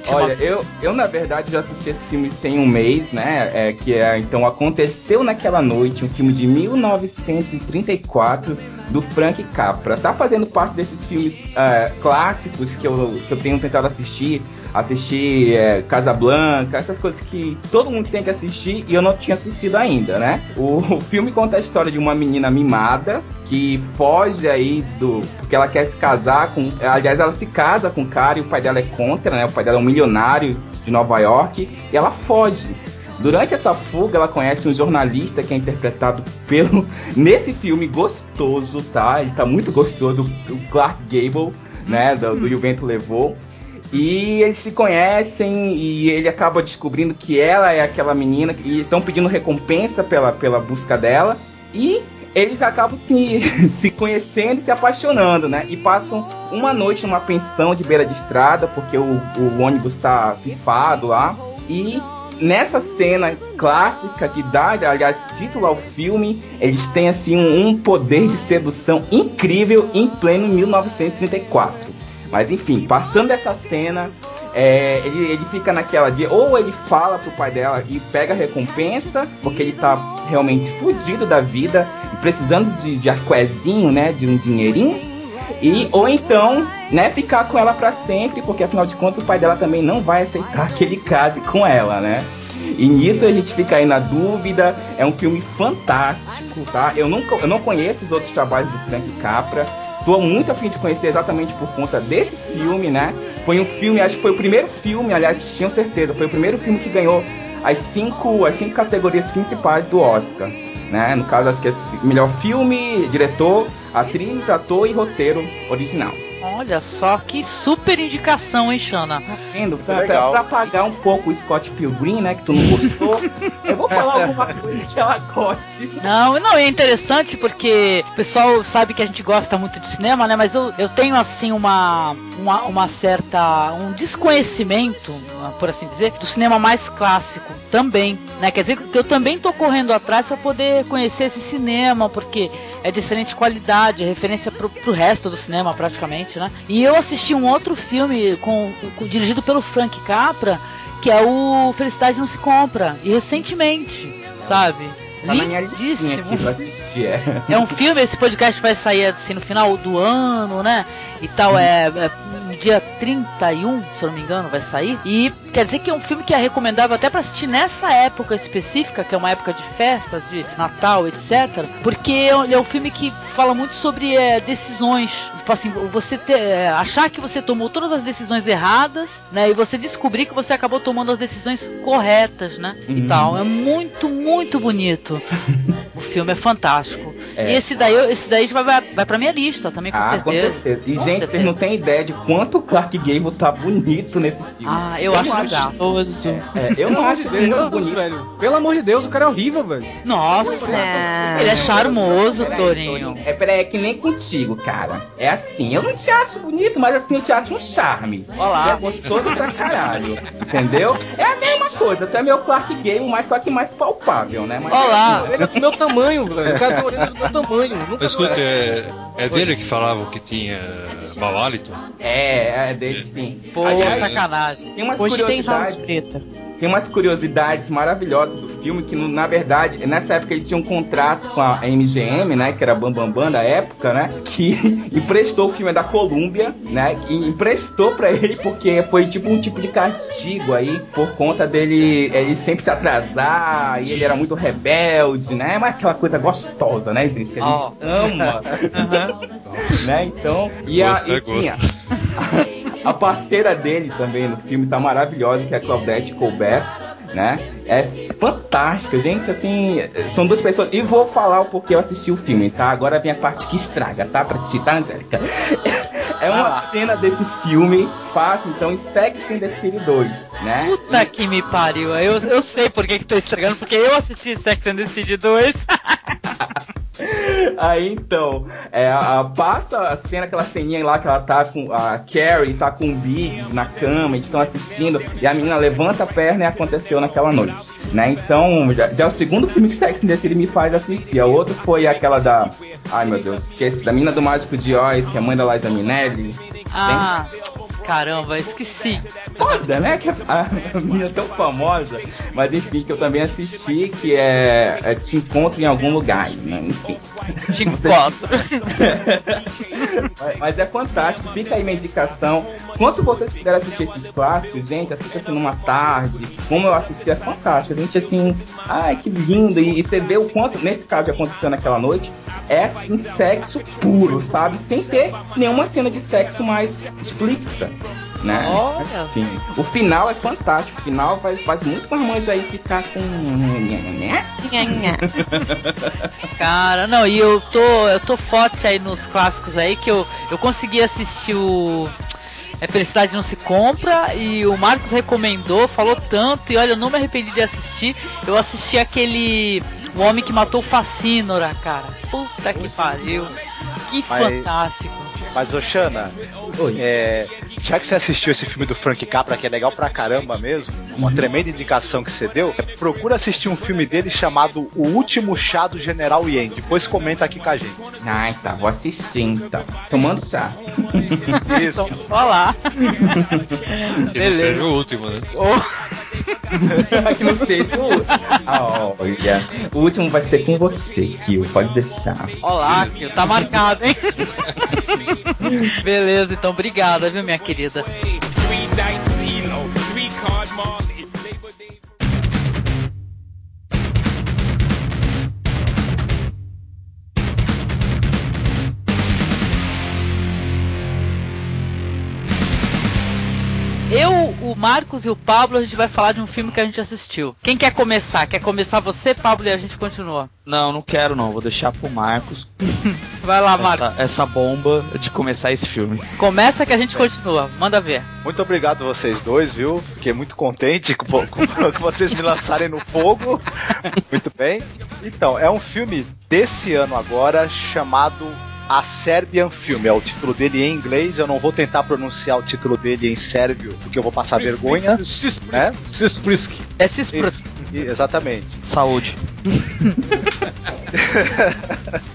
Olha, eu, eu na verdade já assisti esse filme tem um mês, né? É, que é então Aconteceu Naquela Noite, um filme de 1934 do Frank Capra. Tá fazendo parte desses filmes é, clássicos que eu, que eu tenho tentado assistir. Assistir é, Casablanca, essas coisas que todo mundo tem que assistir e eu não tinha assistido ainda, né? O, *laughs* o filme conta a história de uma menina mimada que foge aí do. porque ela quer se casar com. Aliás, ela se casa com um cara e o pai dela é contra, né? O pai dela é um milionário de Nova York e ela foge. Durante essa fuga, ela conhece um jornalista que é interpretado pelo. *laughs* Nesse filme gostoso, tá? Ele tá muito gostoso, o Clark Gable, né? Do, do E o Vento Levou. E eles se conhecem e ele acaba descobrindo que ela é aquela menina e estão pedindo recompensa pela, pela busca dela. E eles acabam se, *laughs* se conhecendo e se apaixonando, né? E passam uma noite numa pensão de beira de estrada, porque o, o ônibus tá pifado lá. E nessa cena clássica que dá, aliás, título ao filme, eles têm assim um, poder de sedução incrível em pleno 1934. Mas enfim, passando essa cena, é, ele, ele fica naquela de ou ele fala pro pai dela e pega a recompensa, porque ele tá realmente fudido da vida e precisando de, de arquezinho, né, de um dinheirinho, e ou então, né, ficar com ela para sempre, porque afinal de contas o pai dela também não vai aceitar que ele case com ela, né? E nisso a gente fica aí na dúvida. É um filme fantástico, tá? Eu nunca, eu não conheço os outros trabalhos do Frank Capra. Tô muito afim de conhecer exatamente por conta desse filme, né? Foi um filme, acho que foi o primeiro filme, aliás, tenho certeza, foi o primeiro filme que ganhou as cinco, as cinco categorias principais do Oscar. Né? No caso, acho que é melhor filme, diretor, atriz, ator e roteiro original. Olha só que super indicação, hein, Xana? Tá vendo? Pra, pra, pra, pagar um pouco o Scott Pilgrim, né? Que tu não gostou, eu vou falar alguma coisa que ela goste. Não, não, é interessante porque o pessoal sabe que a gente gosta muito de cinema, né? Mas eu, eu tenho, assim, uma, uma, uma certa. um desconhecimento, por assim dizer, do cinema mais clássico também, né? Quer dizer que eu também tô correndo atrás para poder conhecer esse cinema, porque é de excelente qualidade, é referência pro, pro resto do cinema praticamente, né? E eu assisti um outro filme com, com, dirigido pelo Frank Capra, que é o Felicidade Não Se Compra, e recentemente, sabe? Tá listinha aqui. É. é um filme, esse podcast vai sair assim no final do ano, né? E tal, é, é dia 31, se eu não me engano, vai sair. E quer dizer que é um filme que é recomendável até para assistir nessa época específica, que é uma época de festas, de Natal, etc. Porque ele é um filme que fala muito sobre é, decisões. Tipo assim, você ter, é, achar que você tomou todas as decisões erradas, né? E você descobrir que você acabou tomando as decisões corretas, né? Uhum. E tal. É muito, muito bonito. o filme é fantástico. É. E esse daí, esse daí vai, vai, vai pra minha lista também, com ah, certeza. Com certeza. E, com gente, certeza. vocês não têm ideia de quanto o Clark Gable tá bonito nesse filme. Ah, eu, eu acho legal. É, eu não acho ele muito bonito. Velho. Pelo amor de Deus, o cara é horrível, velho. Nossa, é. ele é charmoso, peraí, Torinho. É, peraí, é que nem contigo, cara. É assim, eu não te acho bonito, mas assim, eu te acho um charme. Olá. É gostoso pra caralho. entendeu? É a mesma coisa, tu é meu Clark Gable, mas só que mais palpável, né? Mas Olá. Ele é do meu tamanho, velho. O cara tem do meu tamanho. Nunca Escute, é, é dele que falavam que tinha mau hálito? É, é dele sim. Pô, Aliás, sacanagem. Tem umas Hoje. Tem tem umas curiosidades maravilhosas do filme que, na verdade, nessa época ele tinha um contrato com a MGM, né, que era a Bambambam Bam Bam da época, né, que *laughs* emprestou o filme da Columbia, né, e emprestou para ele porque foi tipo um tipo de castigo aí por conta dele ele sempre se atrasar e ele era muito rebelde, né, mas aquela coisa gostosa, né, gente, que a gente oh. ama, *laughs* uhum. né, então e a e tinha, *laughs* a parceira dele também no filme tá maravilhosa, que é a Claudette Colbert, né? É fantástica, gente. Assim, são duas pessoas. E vou falar o porquê eu assisti o filme, tá? Agora vem a parte que estraga, tá? Pra te citar, Angélica. *laughs* É uma cena desse filme, passa então em Sex and the City 2, né? Puta que me pariu. Eu, eu sei por que, que tô estragando, porque eu assisti Sex and the City 2. *laughs* *laughs* Aí então, é, a, passa a cena, aquela ceninha lá que ela tá com. A Carrie tá com o Big na cama, eles estão assistindo, e a menina levanta a perna e aconteceu naquela noite. Né? Então, já, já é o segundo filme que Sex and the City me faz assistir. O outro foi aquela da. Ai meu Deus, esqueci, da menina do Mágico de Oz, que é a mãe da Liza Minelli. Ah. Gente, Caramba, esqueci. Foda, né? Que a, minha é tão famosa. Mas enfim, que eu também assisti, que é, é Te Encontro em Algum Lugar, né? Enfim. Te Encontro. mas, *laughs* mas, é fantástico, fica aí minha indicação. Quanto vocês puderem assistir esses clássicos, gente, assiste assim numa tarde. Como eu assisti, é fantástico. A gente assim, ai que lindo. E, e você vê o quanto, nesse caso que aconteceu naquela noite, é assim, sexo puro, sabe? Sem ter nenhuma cena de sexo mais explícita né? Olha. Enfim, o final é fantástico. O final faz, faz muito mais aí ficar com. *laughs* Cara, não, e eu tô, eu tô forte aí nos clássicos aí que eu, eu consegui assistir o é Felicidade Não Se Compra e o Marcos recomendou, falou tanto e olha, eu não me arrependi de assistir. Eu assisti aquele O Homem que Matou o Facínora, cara. Puta que pariu. Que fantástico. Mas, Oxana, é, já que você assistiu esse filme do Frank Capra, que é legal pra caramba mesmo, uma tremenda indicação que você deu, é, procura assistir um filme dele chamado O Último Chá do General Yen. Depois comenta aqui com a gente. Ai, tá, vou assistir então. Tomando chá. Isso. Olha lá. *laughs* Que não seja o último, né? Que não seja o. Ah, Olha, o último vai ser com você, Kio. Pode deixar. Olá, Kio, tá marcado, hein? Beleza, então obrigada, viu, minha querida. Marcos e o Pablo, a gente vai falar de um filme que a gente assistiu. Quem quer começar? Quer começar você, Pablo, e a gente continua? Não, não quero não. Vou deixar pro Marcos *laughs* Vai lá, Marcos. essa, essa bomba de começar esse filme. Começa que a gente continua. Manda ver. Muito obrigado vocês dois, viu? Fiquei muito contente com, com- *laughs* com vocês me lançarem no fogo. Muito bem. Então, é um filme desse ano agora chamado A Serbian Film. É o título dele em inglês. Eu não vou tentar pronunciar o título dele em sérvio, porque eu vou passar vergonha. Né? Cisprisk. É Cisprus. E- Exatamente. Saúde. *laughs*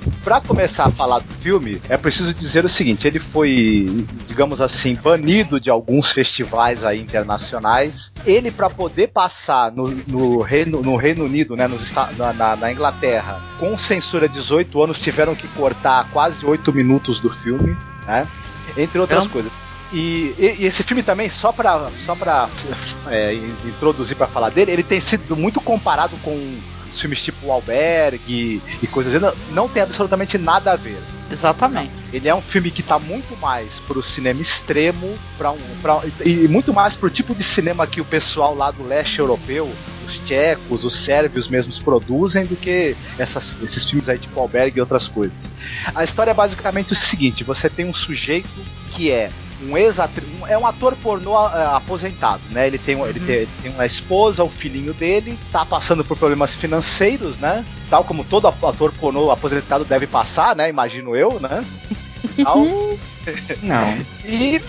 *laughs* Pra começar a falar do filme, é preciso dizer o seguinte: ele foi, digamos assim, banido de alguns festivais aí internacionais. Ele, pra poder passar no, no Reino, no Reino Unido, né, nos na, na- na Inglaterra, com censura 18 anos, tiveram que cortar quase 8 minutos do filme, né? Entre outras Caramba. coisas. E, e- esse filme também, só pra, só pra *laughs* é, in- introduzir pra falar dele, ele tem sido muito comparado com os filmes tipo O Albergue e coisas assim. Não, não tem absolutamente nada a ver. Exatamente. Ele é um filme que tá muito mais pro cinema extremo, pra um, pra, e muito mais pro tipo de cinema que o pessoal lá do leste europeu, os tchecos, os sérvios mesmos produzem, do que essas- esses filmes aí tipo Albergue e outras coisas. A história é basicamente o seguinte: você tem um sujeito que é um ex é um ator pornô ah, aposentado, né? Ele tem, um- ele, tem, ele tem uma esposa, o filhinho dele, tá passando por problemas financeiros, né? Tal como todo ator pornô aposentado deve passar, né? Imagino eu, né? *laughs* Tal. Não. E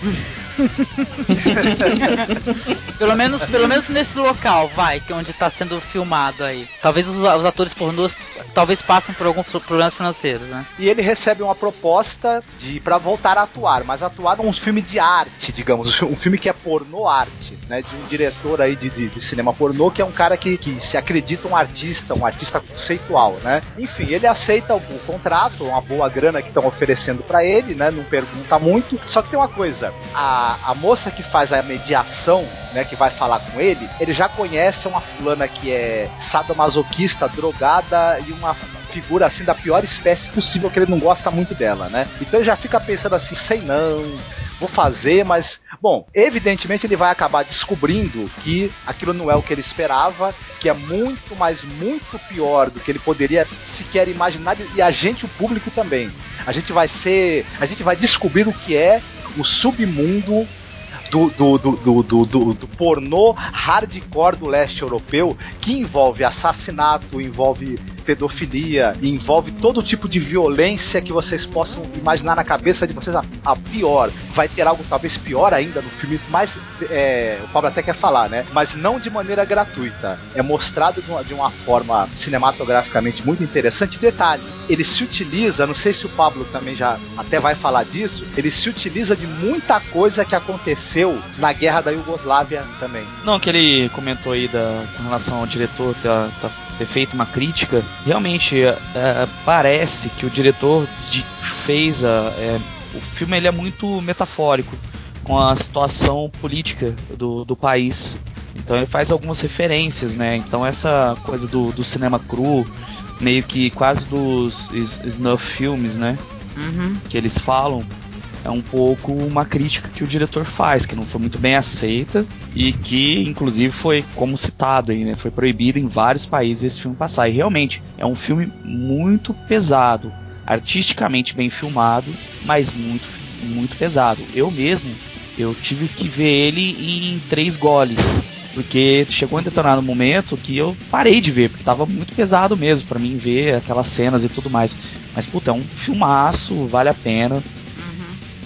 *laughs* Pelo menos, pelo menos nesse local, vai, que é onde tá sendo filmado aí. Talvez os, os atores pornôs talvez passem por alguns problemas financeiros, né? E ele recebe uma proposta de para voltar a atuar, mas atuar num filme de arte, digamos, um filme que é pornô arte, né? De um diretor aí de, de, de cinema pornô que é um cara que, que se acredita um artista, um artista conceitual, né? Enfim, ele aceita o, o contrato, uma boa grana que estão oferecendo para ele, né? Não pergunta muito. Só que tem uma coisa, a, a moça que faz a mediação, né? Que vai falar com ele, ele já conhece uma fulana que é sadomasoquista, drogada e uma figura assim da pior espécie possível que ele não gosta muito dela, né? Então ele já fica pensando assim, sei não, vou fazer, mas bom, evidentemente ele vai acabar descobrindo que aquilo não é o que ele esperava, que é muito, mas muito pior do que ele poderia sequer imaginar e a gente, o público também. A gente vai ser, a gente vai descobrir o que é o submundo do, do, do, do, do, do- pornô hardcore do leste europeu, que envolve assassinato, envolve pedofilia, envolve todo tipo de violência que vocês possam imaginar na cabeça de vocês, a, a pior. Vai ter algo talvez pior ainda no filme, mas é, o Pablo até quer falar, né? Mas não de maneira gratuita. É mostrado de uma, de uma forma cinematograficamente muito interessante. Detalhe, ele se utiliza, não sei se o Pablo também já até vai falar disso, ele se utiliza de muita coisa que aconteceu na guerra da Iugoslávia também. Não, que ele comentou aí da, com relação ao diretor ter, tá- ter feito uma crítica. Realmente, é, é, parece que o diretor de- fez a. é, o filme ele é muito metafórico com a situação política do, do país. Então ele faz algumas referências, né? Então essa coisa do, do cinema cru, meio que quase dos snuff filmes, né? Uhum. que eles falam é um pouco uma crítica que o diretor faz, que não foi muito bem aceita e que inclusive foi como citado aí, né, foi proibido em vários países esse filme passar. E realmente é um filme muito pesado, artisticamente bem filmado, mas muito muito pesado. Eu mesmo eu tive que ver ele em três goles. Porque chegou um determinado momento que eu parei de ver, porque tava muito pesado mesmo para mim ver aquelas cenas e tudo mais. Mas, puta, é um filmaço, vale a pena.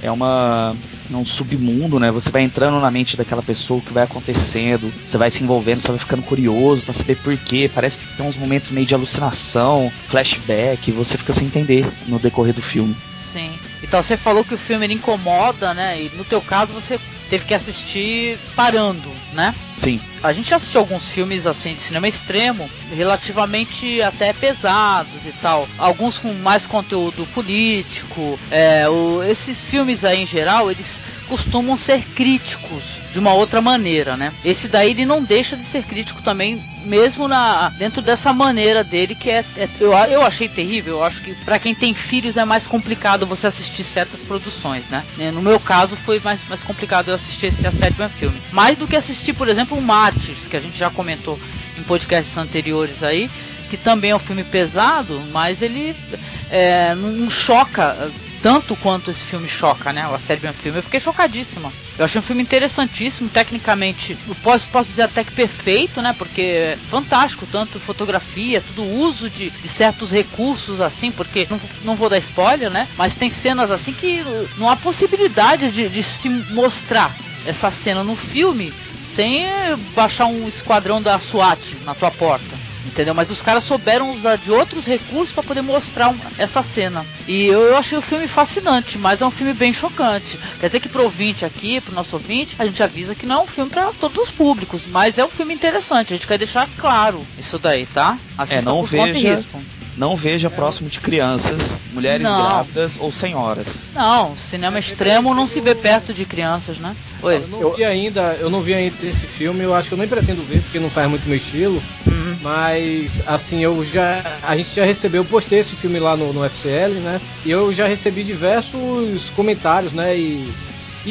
É uma um submundo, né? Você vai entrando na mente daquela pessoa, o que vai acontecendo, você vai se envolvendo, você vai ficando curioso para saber por quê. Parece que tem uns momentos meio de alucinação, flashback, você fica sem entender no decorrer do filme. Sim. Então você falou que o filme incomoda, né? E no teu caso você teve que assistir parando, né? Sim. A gente assistiu alguns filmes assim de cinema extremo, relativamente até pesados e tal. Alguns com mais conteúdo político. É, o, esses filmes aí em geral, eles costumam ser críticos de uma outra maneira, né? Esse daí ele não deixa de ser crítico também, mesmo na dentro dessa maneira dele que é, é eu, eu achei terrível. Eu acho que para quem tem filhos é mais complicado você assistir certas produções, né? No meu caso foi mais, mais complicado eu assistir esse a sétima filme, mais do que assistir, por exemplo, o Martyrs, que a gente já comentou em podcasts anteriores aí, que também é um filme pesado, mas ele é, não choca tanto quanto esse filme choca, né? A série filme. Eu fiquei chocadíssima. Eu achei um filme interessantíssimo, tecnicamente, eu posso, posso dizer até que perfeito, né? Porque é fantástico, tanto fotografia, tudo uso de, de certos recursos, assim, porque não, não vou dar spoiler, né? Mas tem cenas assim que não há possibilidade de, de se mostrar essa cena no filme sem baixar um esquadrão da SWAT na tua porta entendeu? Mas os caras souberam usar de outros recursos para poder mostrar uma, essa cena. E eu, eu, achei o filme fascinante, mas é um filme bem chocante. Quer dizer que pro ouvinte aqui, pro nosso ouvinte, a gente avisa que não é um filme para todos os públicos, mas é um filme interessante. A gente quer deixar claro isso daí, tá? Assista é, não veja, não veja próximo de crianças, mulheres não. grávidas ou senhoras. Não, cinema extremo não se vê perto de crianças, né? Oi. Eu não vi ainda, eu não vi ainda esse filme, eu acho que eu nem pretendo ver porque não faz muito meu estilo. Uhum. Mas assim, eu já a gente já recebeu, eu postei esse filme lá no, no FCL, né? E eu já recebi diversos comentários, né? E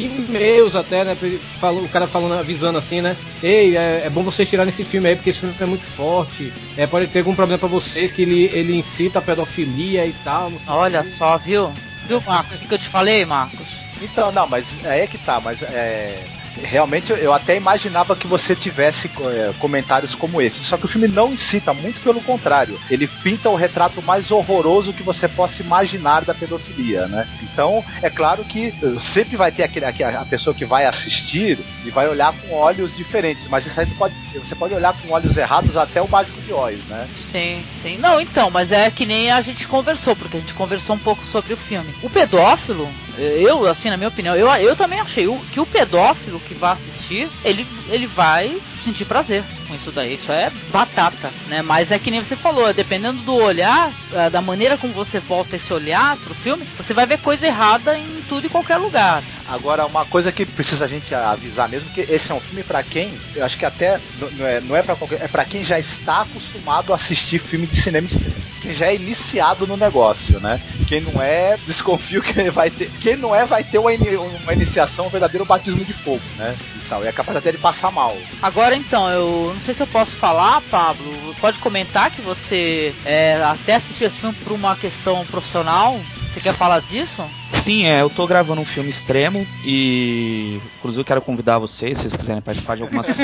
e-mails até, né? Falou, o cara falando, avisando assim, né? Ei, é, é, bom vocês tirarem esse filme aí, porque esse filme é muito forte. É, pode ter algum problema para vocês, que ele, ele incita a pedofilia e tal. Olha só, viu? Viu, Marcos? O que eu te falei, Marcos? Então, não, mas aí é que tá, mas é realmente eu até imaginava que você tivesse é, comentários como esse. Só que o filme não incita, muito pelo contrário. Ele pinta o retrato mais horroroso que você possa imaginar da pedofilia, né? Então, é claro que eh, sempre vai ter aquele, a pessoa que vai assistir e vai olhar com olhos diferentes, mas isso aí pode, você pode olhar com olhos errados até o Mágico de Oz, né? Sim, sim. Não, então, mas é que nem a gente conversou, porque a gente conversou um pouco sobre o filme. O pedófilo, eu, assim, na minha opinião, eu, eu também achei que o pedófilo que vai assistir, ele, ele vai sentir prazer com isso daí. Isso é batata, né? Mas é que nem você falou, dependendo do olhar, eh, da maneira como você volta esse olhar pro filme, você vai ver coisa errada em tudo e qualquer lugar. Agora, uma coisa que precisa a gente avisar mesmo, que esse é um filme para quem, eu acho que até não é, não é para qualquer, é para quem já está acostumado a assistir filme de cinema. Quem já é iniciado no negócio, né? Quem não é, *laughs* desconfio que vai ter. Quem não é, vai ter uma, uma iniciação, um verdadeiro batismo de fogo, né? E tal. E é capaz até de passar mal. Agora então, eu não sei se eu posso falar, Pablo. Pode comentar que você é, até assistiu esse filme por uma questão profissional. Você quer falar disso? Sim, é, eu tô gravando um filme extremo e inclusive eu quero convidar vocês, se vocês quiserem participar de algumas *laughs*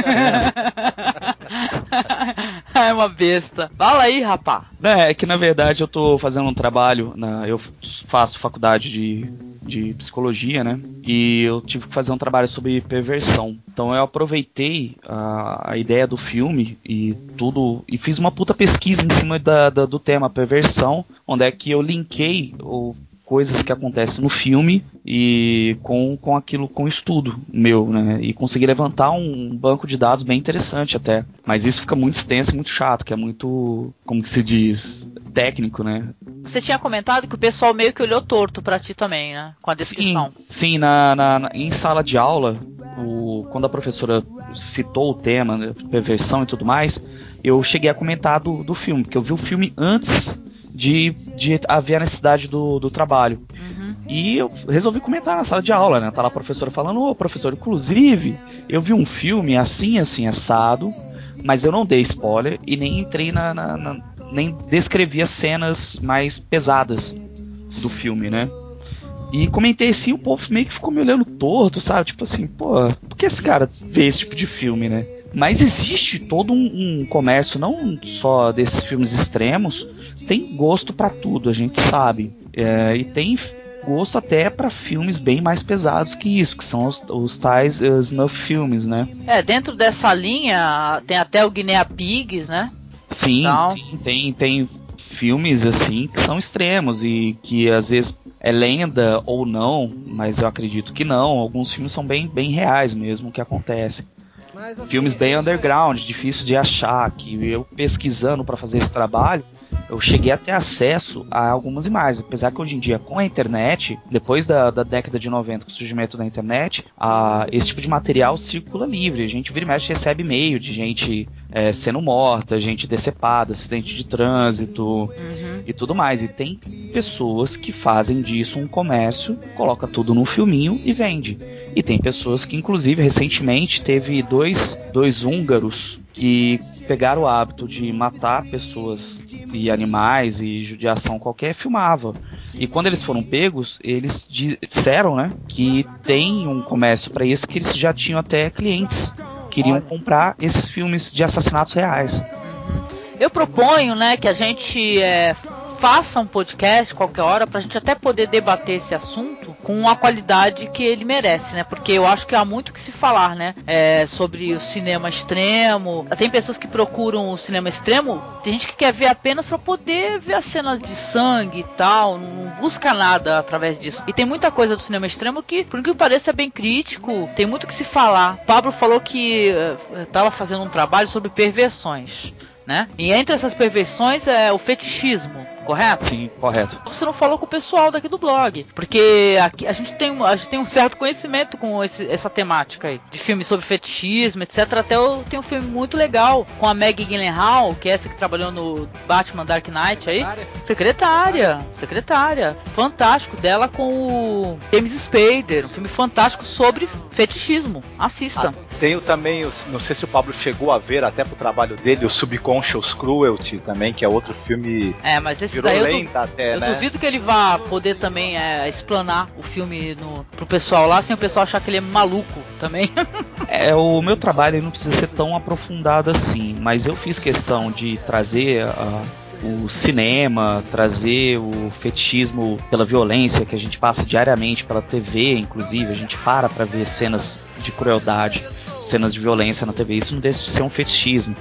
*laughs* É uma besta. Fala aí, rapá. É, é que na verdade eu tô fazendo um trabalho, na, eu faço faculdade de, de psicologia, né? E eu tive que fazer um trabalho sobre perversão. Então eu aproveitei a, a ideia do filme e tudo, e fiz uma puta pesquisa em cima da, da, do tema perversão, onde é que eu linkei o coisas que acontecem no filme e com, com aquilo, com estudo meu, né? E consegui levantar um banco de dados bem interessante até. Mas isso fica muito extenso e muito chato, que é muito, como que se diz, técnico, né? Você tinha comentado que o pessoal meio que olhou torto para ti também, né? Com a descrição. Sim, sim na, na, na, em sala de aula, o, quando a professora citou o tema, né, perversão e tudo mais, eu cheguei a comentar do, do filme, porque eu vi o filme antes de, de haver a necessidade do, do trabalho. Uhum. E eu resolvi comentar na sala de aula, né? Tá lá a professora falando, ô professor, inclusive, eu vi um filme assim, assim, assado, mas eu não dei spoiler e nem entrei na. na, na nem descrevi as cenas mais pesadas do filme, né? E comentei assim, o povo meio que ficou me olhando torto, sabe? Tipo assim, pô, por que esse cara vê esse tipo de filme, né? Mas existe todo um, um comércio, não só desses filmes extremos, tem gosto para tudo, a gente sabe. É, e tem gosto até para filmes bem mais pesados que isso, que são os, os tais uh, snuff filmes, né? É, dentro dessa linha tem até o Guinea Pigs, né? Sim, então... sim tem, tem filmes assim que são extremos e que às vezes é lenda ou não, mas eu acredito que não. Alguns filmes são bem, bem reais mesmo que acontecem. Assim, filmes bem underground, difícil de achar, que eu pesquisando para fazer esse trabalho, eu cheguei a ter acesso a algumas imagens. Apesar que hoje em dia, com a internet, depois da, da década de 90, com o surgimento da internet, a, esse tipo de material circula livre. A gente vira e mexe recebe e-mail de gente é, sendo morta, gente decepada, acidente de trânsito uhum. e tudo mais. E tem pessoas que fazem disso um comércio, coloca tudo num filminho e vende. E tem pessoas que, inclusive, recentemente teve dois, dois húngaros que pegaram o hábito de matar pessoas e animais e judiação qualquer, filmava. E quando eles foram pegos, eles disseram, né, que tem um comércio para isso, que eles já tinham até clientes queriam comprar esses filmes de assassinatos reais. Eu proponho, né, que a gente é, faça um podcast qualquer hora pra gente até poder debater esse assunto com a qualidade que ele merece, né? Porque eu acho que há muito que se falar, né? É, sobre o cinema extremo. Tem pessoas que procuram o cinema extremo, tem gente que quer ver apenas para poder ver as cenas de sangue e tal, não busca nada através disso. E tem muita coisa do cinema extremo que, por que pareça, é bem crítico, tem muito que se falar. Pablo falou que estava eh, fazendo um trabalho sobre perversões né? E entre essas perversões é o fetichismo, correto? Sim, correto. Você não falou com o pessoal daqui do blog, porque aqui a gente tem, a gente tem um certo conhecimento com esse, essa temática aí, de filmes sobre fetichismo, etc. Até eu tenho um filme muito legal com a Maggie Gyllenhaal, que é essa que trabalhou no Batman Dark Knight aí. Secretária. Secretária. Fantástico. Dela com o James Spader. Um filme fantástico sobre fetichismo. Assista. Ah, tenho também, não sei se o Pablo chegou a ver até pro trabalho dele, o Subconscious Cruelty também, que é outro filme. É, mas esse daí eu, du até, eu né? duvido que ele vá poder também é, explanar o filme no, pro pessoal lá, sem o pessoal achar que ele é maluco também. *laughs* é, o meu trabalho não precisa ser tão aprofundado assim, mas eu fiz questão de trazer a o cinema, trazer o fetichismo pela violência que a gente passa diariamente pela TV, inclusive, a gente para para ver cenas de crueldade, cenas de violência na TV. Isso não deixa de ser um fetichismo.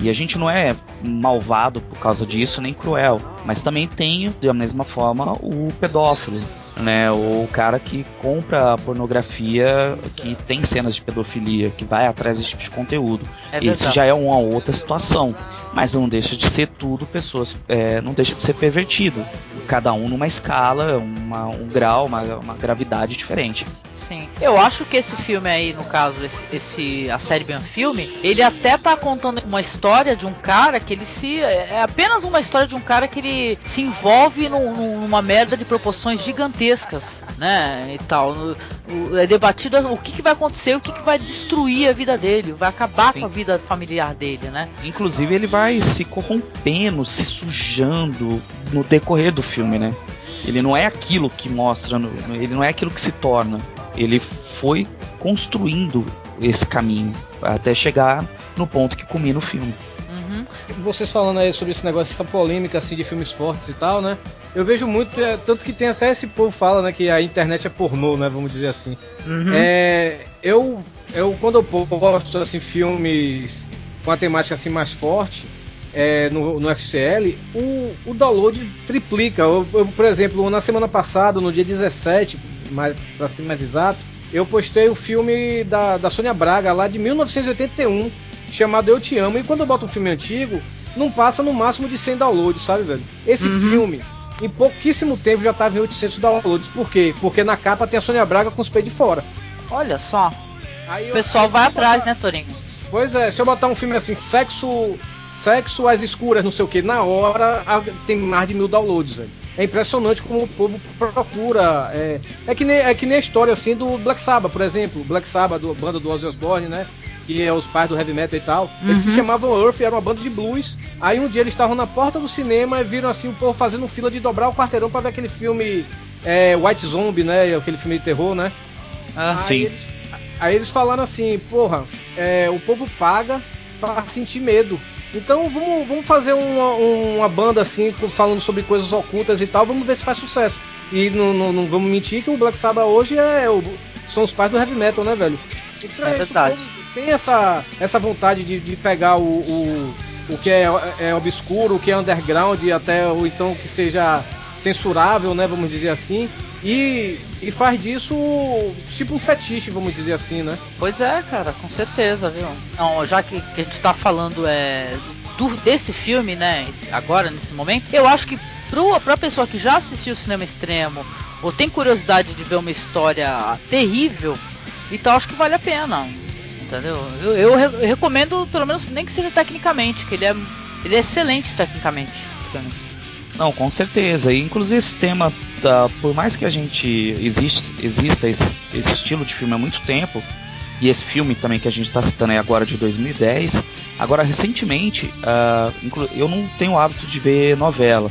E a gente não é malvado por causa disso, nem cruel. Mas também tem, da mesma forma, o pedófilo, né? O cara que compra pornografia que tem cenas de pedofilia, que vai atrás desse tipo de conteúdo. É Esse já é uma outra situação mas não deixa de ser tudo pessoas, é, não deixa de ser pervertido. Cada um numa escala, uma, um grau, uma, uma, gravidade diferente. Sim. Eu acho que esse filme aí, no caso, esse, esse a série Ben Filme, ele até tá contando uma história de um cara que ele se. É apenas uma história de um cara que ele se envolve numa merda de proporções gigantescas, né? E tal. é debatido o que, que vai acontecer, o que, que vai destruir a vida dele, vai acabar Sim. com a vida familiar dele, né? Inclusive ele vai vai se corrompendo, se sujando no decorrer do filme, né? Ele não é aquilo que mostra, ele não é aquilo que se torna. Ele foi construindo esse caminho até chegar no ponto que culmina o filme. Uhum. Vocês falando aí sobre esse negócio, essa polêmica assim de filmes fortes e tal, né? Eu vejo muito, é, tanto que tem até esse povo fala, né, que a internet é pornô, né, vamos dizer assim. Uhum. É, eu, eu quando eu posto assim filmes com a temática assim mais forte é, no, no FCL, o, o download triplica. Eu, eu, por exemplo, na semana passada, no dia 17, mais, pra ser mais exato, eu postei o filme da, da Sônia Braga lá de 1981, chamado Eu Te Amo. E quando eu boto um filme antigo, não passa no máximo de 100 downloads, sabe, velho? Esse uhum. filme, em pouquíssimo tempo já tava em 800 downloads. Por quê? Porque na capa tem a Sônia Braga com os pés de fora. Olha só. O pessoal vai atrás, botar... né, Torinho? Pois é, se eu botar um filme assim, sexo, sexo às escuras, não sei o que, na hora tem mais de mil downloads, velho. É impressionante como o povo procura. É, é, que nem, é que nem a história assim do Black Sabbath, por exemplo. Black Sabbath, do banda do Ozzy Osbourne, né? que é os pais do heavy metal e tal. Uhum. Eles se chamavam Earth, era uma banda de blues. Aí um dia eles estavam na porta do cinema e viram assim o povo fazendo fila de dobrar o quarteirão para ver aquele filme é, White Zombie, né? Aquele filme de terror, né? Ah, aí sim. Eles, aí eles falaram assim, porra, é, o povo paga para sentir medo. Então vamos, vamos fazer uma, uma banda assim, falando sobre coisas ocultas e tal, vamos ver se faz sucesso. E não, não, não vamos mentir que o Black Sabbath hoje é o, são os pais do heavy metal, né, velho? Então, é verdade. Tem essa, essa vontade de, de pegar o, o, o que é, é obscuro, o que é underground, até ou então que seja censurável, né, vamos dizer assim, e, e faz disso tipo um fetiche, vamos dizer assim, né? Pois é, cara, com certeza, viu? Não, já que, que a gente tá falando é, do, desse filme, né, agora, nesse momento, eu acho que pro, pra pessoa que já assistiu o cinema extremo ou tem curiosidade de ver uma história terrível, então acho que vale a pena. Entendeu? Eu, eu, eu recomendo, pelo menos, nem que seja tecnicamente, que ele é, ele é excelente tecnicamente. Não, com certeza. E, inclusive esse tema, tá, por mais que a gente existe, exista esse, esse estilo de filme há muito tempo, e esse filme também que a gente está citando aí agora de 2010, agora recentemente, uh, eu não tenho o hábito de ver novela,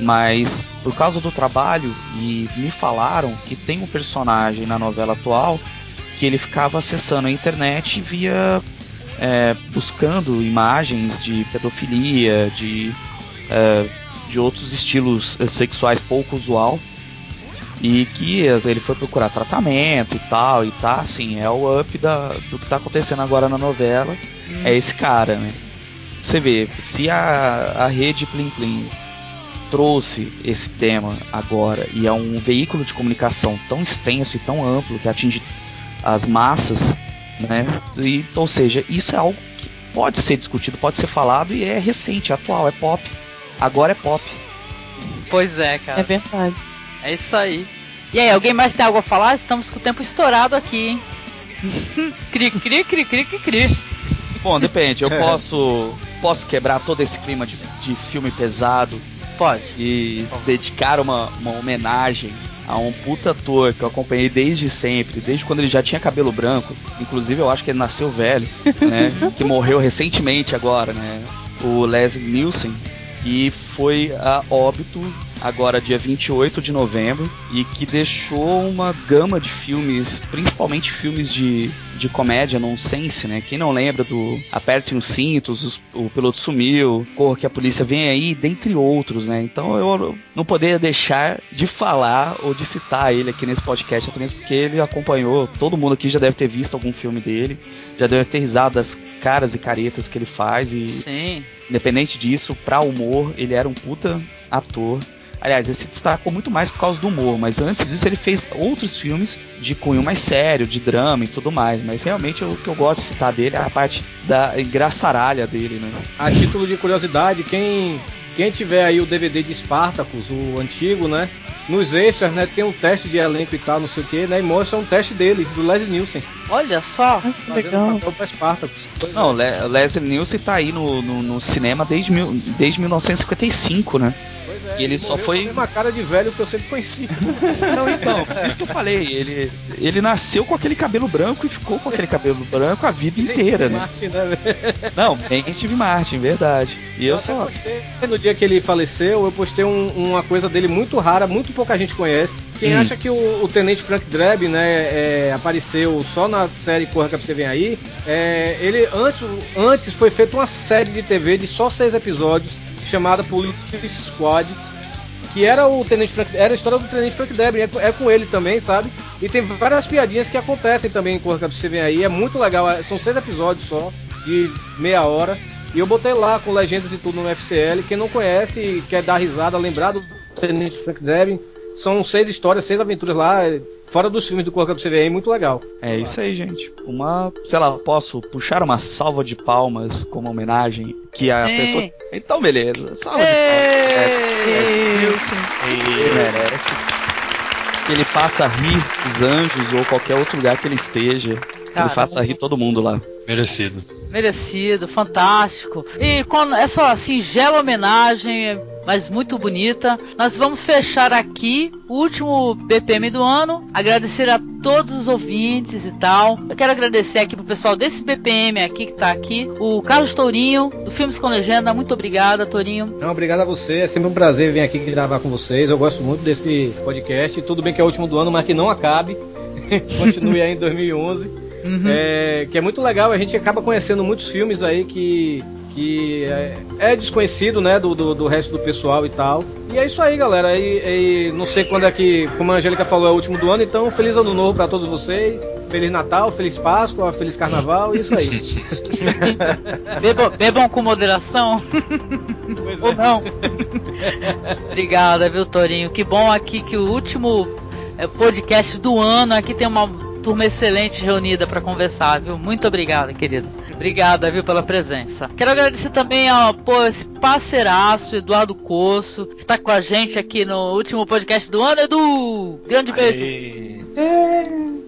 mas por causa do trabalho e me falaram que tem um personagem na novela atual que ele ficava acessando a internet via é, buscando imagens de pedofilia, de, é, de outros estilos sexuais pouco usual e que ele foi procurar tratamento e tal, e tá assim, é o up da, do que tá acontecendo agora na novela, hum. é esse cara, né? Você vê, se a, a rede Plim Plim trouxe esse tema agora e é um veículo de comunicação tão extenso e tão amplo que atinge as massas, né? E, ou seja, isso é algo que pode ser discutido, pode ser falado e é recente, é atual, é pop. Agora é pop. Pois é, cara. É verdade. É isso aí. E aí, alguém mais tem algo a falar? Estamos com o tempo estourado aqui, hein? *laughs* cri, cri, cri, cri, cri, cri. Bom, depende. Eu *laughs* posso, posso quebrar todo esse clima de, de filme pesado. Pode. E dedicar uma, uma homenagem a um puta ator que eu acompanhei desde sempre, desde quando ele já tinha cabelo branco. Inclusive, eu acho que ele nasceu velho, né? *laughs* que morreu recentemente agora, né? O Leslie Nielsen, que foi a óbito agora dia 28 de novembro e que deixou uma gama de filmes, principalmente filmes de, de comédia nonsense, né? Quem não lembra do Aperte os cintos, os, o piloto sumiu, Corra que a polícia vem aí, dentre outros, né? Então eu não poderia deixar de falar ou de citar ele aqui nesse podcast, mesmo porque ele acompanhou, todo mundo aqui já deve ter visto algum filme dele, já deve ter risado das caras e caretas que ele faz e Sim. independente disso, pra humor, ele era um puta ator. Aliás, ele se destacou muito mais por causa do humor, mas antes disso ele fez outros filmes de cunho mais sério, de drama e tudo mais. Mas realmente o que eu gosto de citar dele é a parte da engraçaralha dele, né? A título de curiosidade, quem, quem tiver aí o DVD de Spartacus, o antigo, né? Nos extras, né, tem um teste de elenco e tal, não sei o que, né? E mostra um teste dele, do Leslie Nielsen. Olha só! Ah, que legal. Papel Spartacus. Pois Não, é. o Leslie Nielsen tá aí no, no, no cinema desde, mil, desde 1955, né? É, E ele só morreu foi- com a mesma cara de velho que eu sempre conheci. *laughs* Não, então, por isso que eu falei, ele, ele nasceu com aquele cabelo branco e ficou com aquele cabelo branco a vida inteira, né? Martin, né? *laughs* Não, bem Steve Martin, verdade. E eu até só. postei, no dia que ele faleceu, eu postei um- uma coisa dele muito rara, muito pouca gente conhece. Quem Hum. acha que o, o Tenente Frank Drab, né, é, apareceu só na série Corra que você vem aí, é, ele antes, antes foi feita uma série de TV de só seis episódios chamada Police Squad. Que era o Tenente Frank, era a história do Tenente Frank Debrin, é, com- é com ele também, sabe? E tem várias piadinhas que acontecem também que você vem aí, é muito legal, é- são seis episódios só, de meia hora. E eu botei lá com legendas e tudo no FCL. Quem não conhece e quer dar risada, lembrar do Tenente Frank Drebin, são seis histórias, seis aventuras lá, fora dos filmes do que você vê aí, muito legal. É isso aí, gente. Uma, sei lá, posso puxar uma salva de palmas como homenagem que a Sim. pessoa. Então, beleza. Salva de palmas. Ele merece. Que ele faça rir os anjos ou qualquer outro lugar que ele esteja. Que Cara, ele faça rir todo mundo lá. Merecido. Merecido, fantástico. E com essa singela homenagem, mas muito bonita. Nós vamos fechar aqui o último BPM do ano. Agradecer a todos os ouvintes e tal. Eu quero agradecer aqui pro pessoal desse BPM aqui que tá aqui. O Carlos Tourinho, do Filmes com Legenda. Muito obrigada, Tourinho. Não, obrigado a você. É sempre um prazer vir aqui gravar com vocês. Eu gosto muito desse podcast. Tudo bem que é o último do ano, mas que não acabe. *laughs* Continue aí em 2011. Uhum. É, que é muito legal, a gente acaba conhecendo muitos filmes aí que que é, é desconhecido, né, do, do, do, resto do pessoal e tal. E é isso aí, galera. E, e, não sei quando é que, como a Angélica falou, é o último do ano, então feliz ano novo para todos vocês. Feliz Natal, Feliz Páscoa, Feliz Carnaval, isso aí. *laughs* bebam, bebam com moderação. Pois Ou é. não. Obrigada, viu, Torinho? Que bom aqui que o último é, podcast do ano aqui tem uma turma excelente reunida para conversar, viu? Muito obrigada, querido. Obrigada, viu, pela presença. Quero agradecer também ao pô, esse parceiraço, Eduardo Coço, que está com a gente aqui no último podcast do ano. Edu! Grande beijo!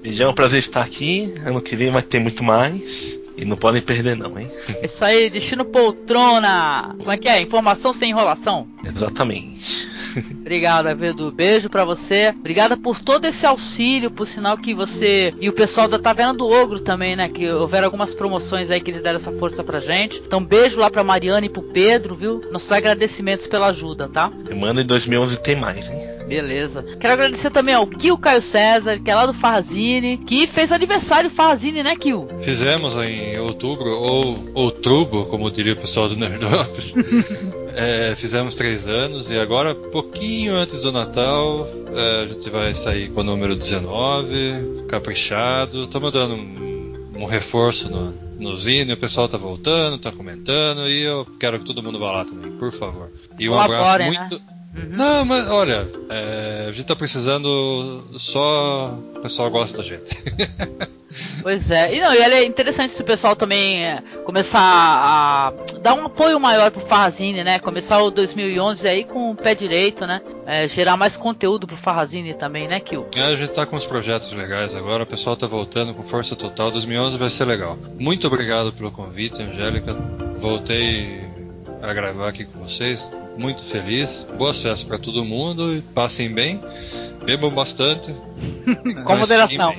Beijão, é um prazer estar aqui. Ano que vem vai ter muito mais. E não podem perder não, hein? Isso aí, destino poltrona! Como é que é? Informação sem enrolação? Exatamente. Obrigado, Edu. Beijo para você. Obrigada por todo esse auxílio, por sinal que você e o pessoal da Taverna do Ogro também, né? Que houveram algumas promoções aí que eles deram essa força pra gente. Então, beijo lá pra Mariana e pro Pedro, viu? Nossos agradecimentos pela ajuda, tá? Semana em 2011 tem mais, hein? Beleza. Quero agradecer também ao Kio Caio César, que é lá do Farrazine, que fez aniversário Farrazine, né, Kio? Fizemos em outubro, ou outubro, como diria o pessoal do Nerd Office. *laughs* é, fizemos três anos e agora, pouquinho antes do Natal, é, a gente vai sair com o número 19, caprichado. Estamos dando um, um reforço no, no Zine, o pessoal tá voltando, tá comentando e eu quero que todo mundo vá lá também, por favor. E um abraço né? muito. Né? Uhum. Não, mas olha, é, a gente tá precisando só. O pessoal gosta da gente. *laughs* Pois é, e não, e é interessante se o pessoal também é, começar a dar um apoio maior pro Farrazine, né? Começar o 2011 aí com o pé direito, né? É, gerar mais conteúdo pro Farrazine também, né, Kil? É, a gente tá com uns projetos legais agora, o pessoal tá voltando com força total. 2011 vai ser legal. Muito obrigado pelo convite, Angélica. Voltei a gravar aqui com vocês muito feliz. Boas festas para todo mundo e passem bem. Bebam bastante. *laughs* Com moderação.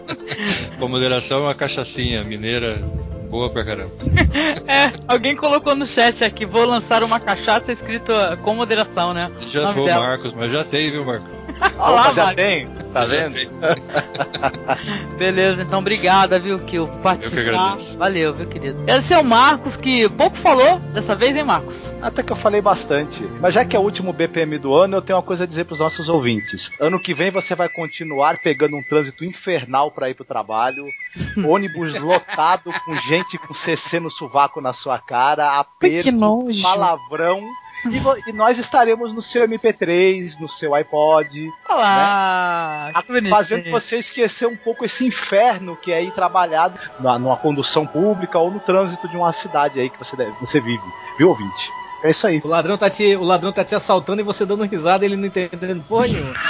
*laughs* Com moderação, uma cachaçinha mineira boa pra caramba. *laughs* é, alguém colocou no chat aqui, vou lançar uma cachaça escrito com moderação, né? Já foi Marcos, mas já tem, viu, Marcos? Olá, já Marcos. tem, tá vendo? *laughs* Beleza, então obrigada, viu, Kio, por participar. Valeu, viu, querido. Esse é o Marcos, que pouco falou dessa vez, hein, Marcos? Até que eu falei bastante. Mas já que é o último BPM do ano, eu tenho uma coisa a dizer pros nossos ouvintes. Ano que vem você vai continuar pegando um trânsito infernal para ir pro trabalho, *laughs* ônibus lotado com gente gente com CC no sovaco na sua cara, aperto, palavrão. E, e, nós estaremos no seu MP3, no seu iPod. Olá! Né? Fazendo você esquecer um pouco esse inferno que é ir trabalhado na, numa condução pública ou no trânsito de uma cidade aí que você, deve, você vive. Viu, ouvinte? É isso aí. O ladrão tá te, o ladrão tá te assaltando e você dando risada e ele não entendendo porra nenhuma. *laughs*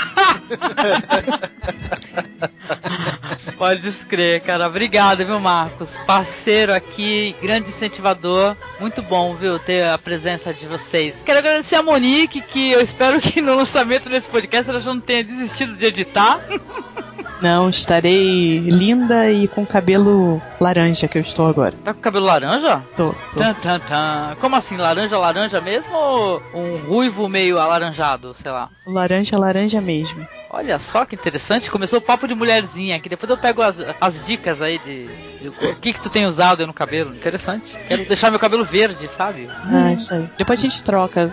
Pode escrever, cara. Obrigado, viu, Marcos? Parceiro aqui, grande incentivador. Muito bom, viu, ter a presença de vocês. Quero agradecer a Monique, que eu espero que no lançamento desse podcast ela já não tenha desistido de editar. *laughs* Não, estarei linda e com cabelo laranja que eu estou agora. Tá com cabelo laranja? Tô. tô. Tan, tan, tan. Como assim? Laranja, laranja mesmo ou um ruivo meio alaranjado, sei lá? Laranja, laranja mesmo. Olha só que interessante. Começou o papo de mulherzinha aqui. Depois eu pego as, as dicas aí de, de, o que que tu tem usado aí no cabelo. Interessante. Quero deixar meu cabelo verde, sabe? Ah, isso aí. Depois a gente troca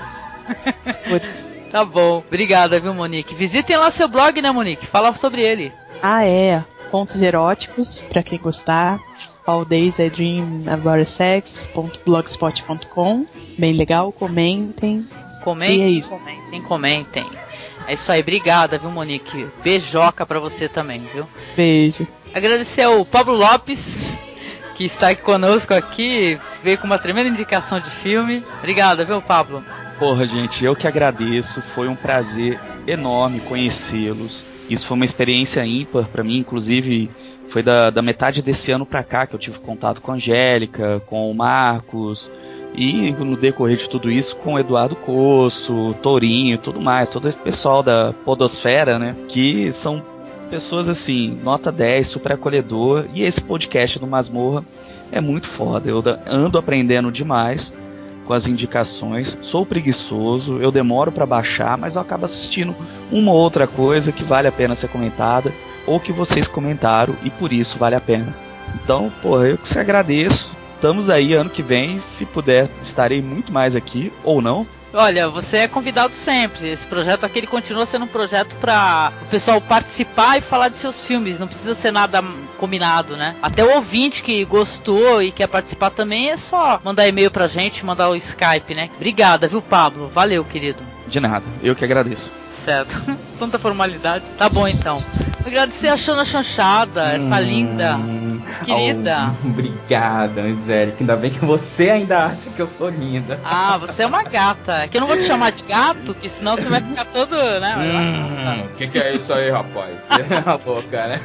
as cores. *laughs* Tá bom. Obrigada, viu, Monique? Visitem lá seu blog, né, Monique? Fala sobre ele. Ah, é. Contos eróticos, para quem gostar. All Days I Dream About Sex.blogspot.com. Bem legal, comentem. Comentem, é isso. comentem, comentem. É isso aí, obrigada, viu, Monique? Beijoca pra você também, viu? Beijo. Agradecer ao Pablo Lopes, que está aqui conosco aqui, veio com uma tremenda indicação de filme. Obrigada, viu, Pablo? Porra, gente, eu que agradeço. Foi um prazer enorme conhecê-los. Isso foi uma experiência ímpar para mim, inclusive foi da, da metade desse ano pra cá que eu tive contato com a Angélica, com o Marcos, E no decorrer de tudo isso, com Eduardo Coço, Tourinho e tudo mais, todo esse pessoal da Podosfera, né? Que são pessoas assim, nota 10, super acolhedor. E esse podcast do Masmorra é muito foda. Eu ando aprendendo demais com as indicações. Sou preguiçoso, eu demoro para baixar, mas eu acabo assistindo uma ou outra coisa que vale a pena ser comentada ou que vocês comentaram e por isso vale a pena. Então, porra, eu que se agradeço. Estamos aí ano que vem, se puder, estarei muito mais aqui ou não. Olha, você é convidado sempre. Esse projeto aqui ele continua sendo um projeto para o pessoal participar e falar de seus filmes. Não precisa ser nada combinado, né? Até o ouvinte que gostou e quer participar também é só mandar e-mail pra gente, mandar o Skype, né? Obrigada, viu, Pablo? Valeu, querido. De nada, eu que agradeço. Certo. *laughs* Tanta formalidade. Tá bom então. Agradecer a Xana Chanchada, essa hum, linda querida. Oh, obrigada, Angélica. Ainda bem que você ainda acha que eu sou linda. Ah, você é uma gata. Que eu não vou te chamar de gato, que senão você vai ficar todo, né? Hum, o que, que, é isso aí, rapaz? *laughs* *laughs* É louca, né?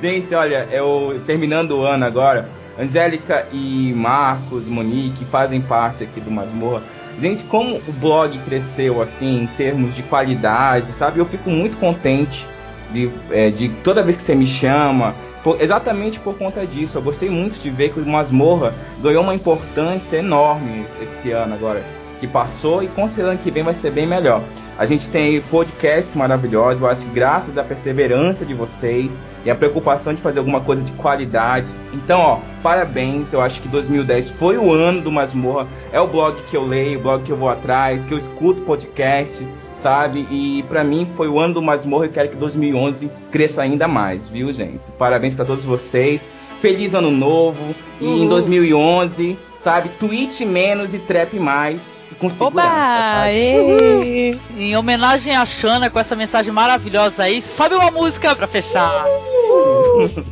Gente, olha, eu terminando o ano agora, Angélica e Marcos, Monique fazem parte aqui do Masmorra. Gente, como o blog cresceu assim em termos de qualidade, sabe? Eu fico muito contente de, é, de toda vez que você me chama, por, exatamente por conta disso. Eu gostei muito de ver que o Masmorra ganhou uma importância enorme esse ano agora que passou e considerando que vem vai ser bem melhor. A gente tem podcasts maravilhosos, eu acho que graças à perseverança de vocês e à preocupação de fazer alguma coisa de qualidade. Então, ó, parabéns, eu acho que 2010 foi o ano do Masmorra, é o blog que eu leio, o blog que eu vou atrás, que eu escuto podcast, sabe? E para mim foi o ano do Masmorra e quero que 2011 cresça ainda mais, viu, gente? Parabéns para todos vocês. Feliz ano novo. E em 2011, sabe? Tweet menos e trap mais. Com segurança. Oba, tá? Em homenagem a Xana com essa mensagem maravilhosa aí, sobe uma música pra fechar.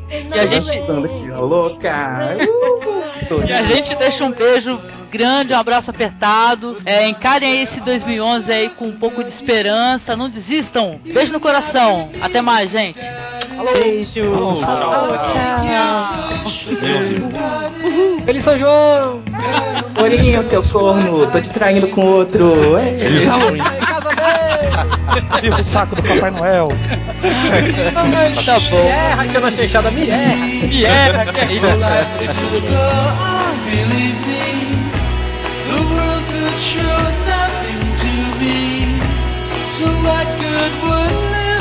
e a gente. Aqui, louca. e a gente deixa um beijo grande, um abraço apertado. É, encarem aí esse 2011 aí com um pouco de esperança. Não desistam. Beijo no coração. Até mais, gente. Falou. Beijo. Falou. Feliz São João. Corinho, seu corno. Tô te traindo com outro. Feliz Halloween. Viva o saco do Papai Noel. tá bom. Me erra, que eu não chanchada. Me erra. Me erra, que é isso. Show nothing to me. So what good would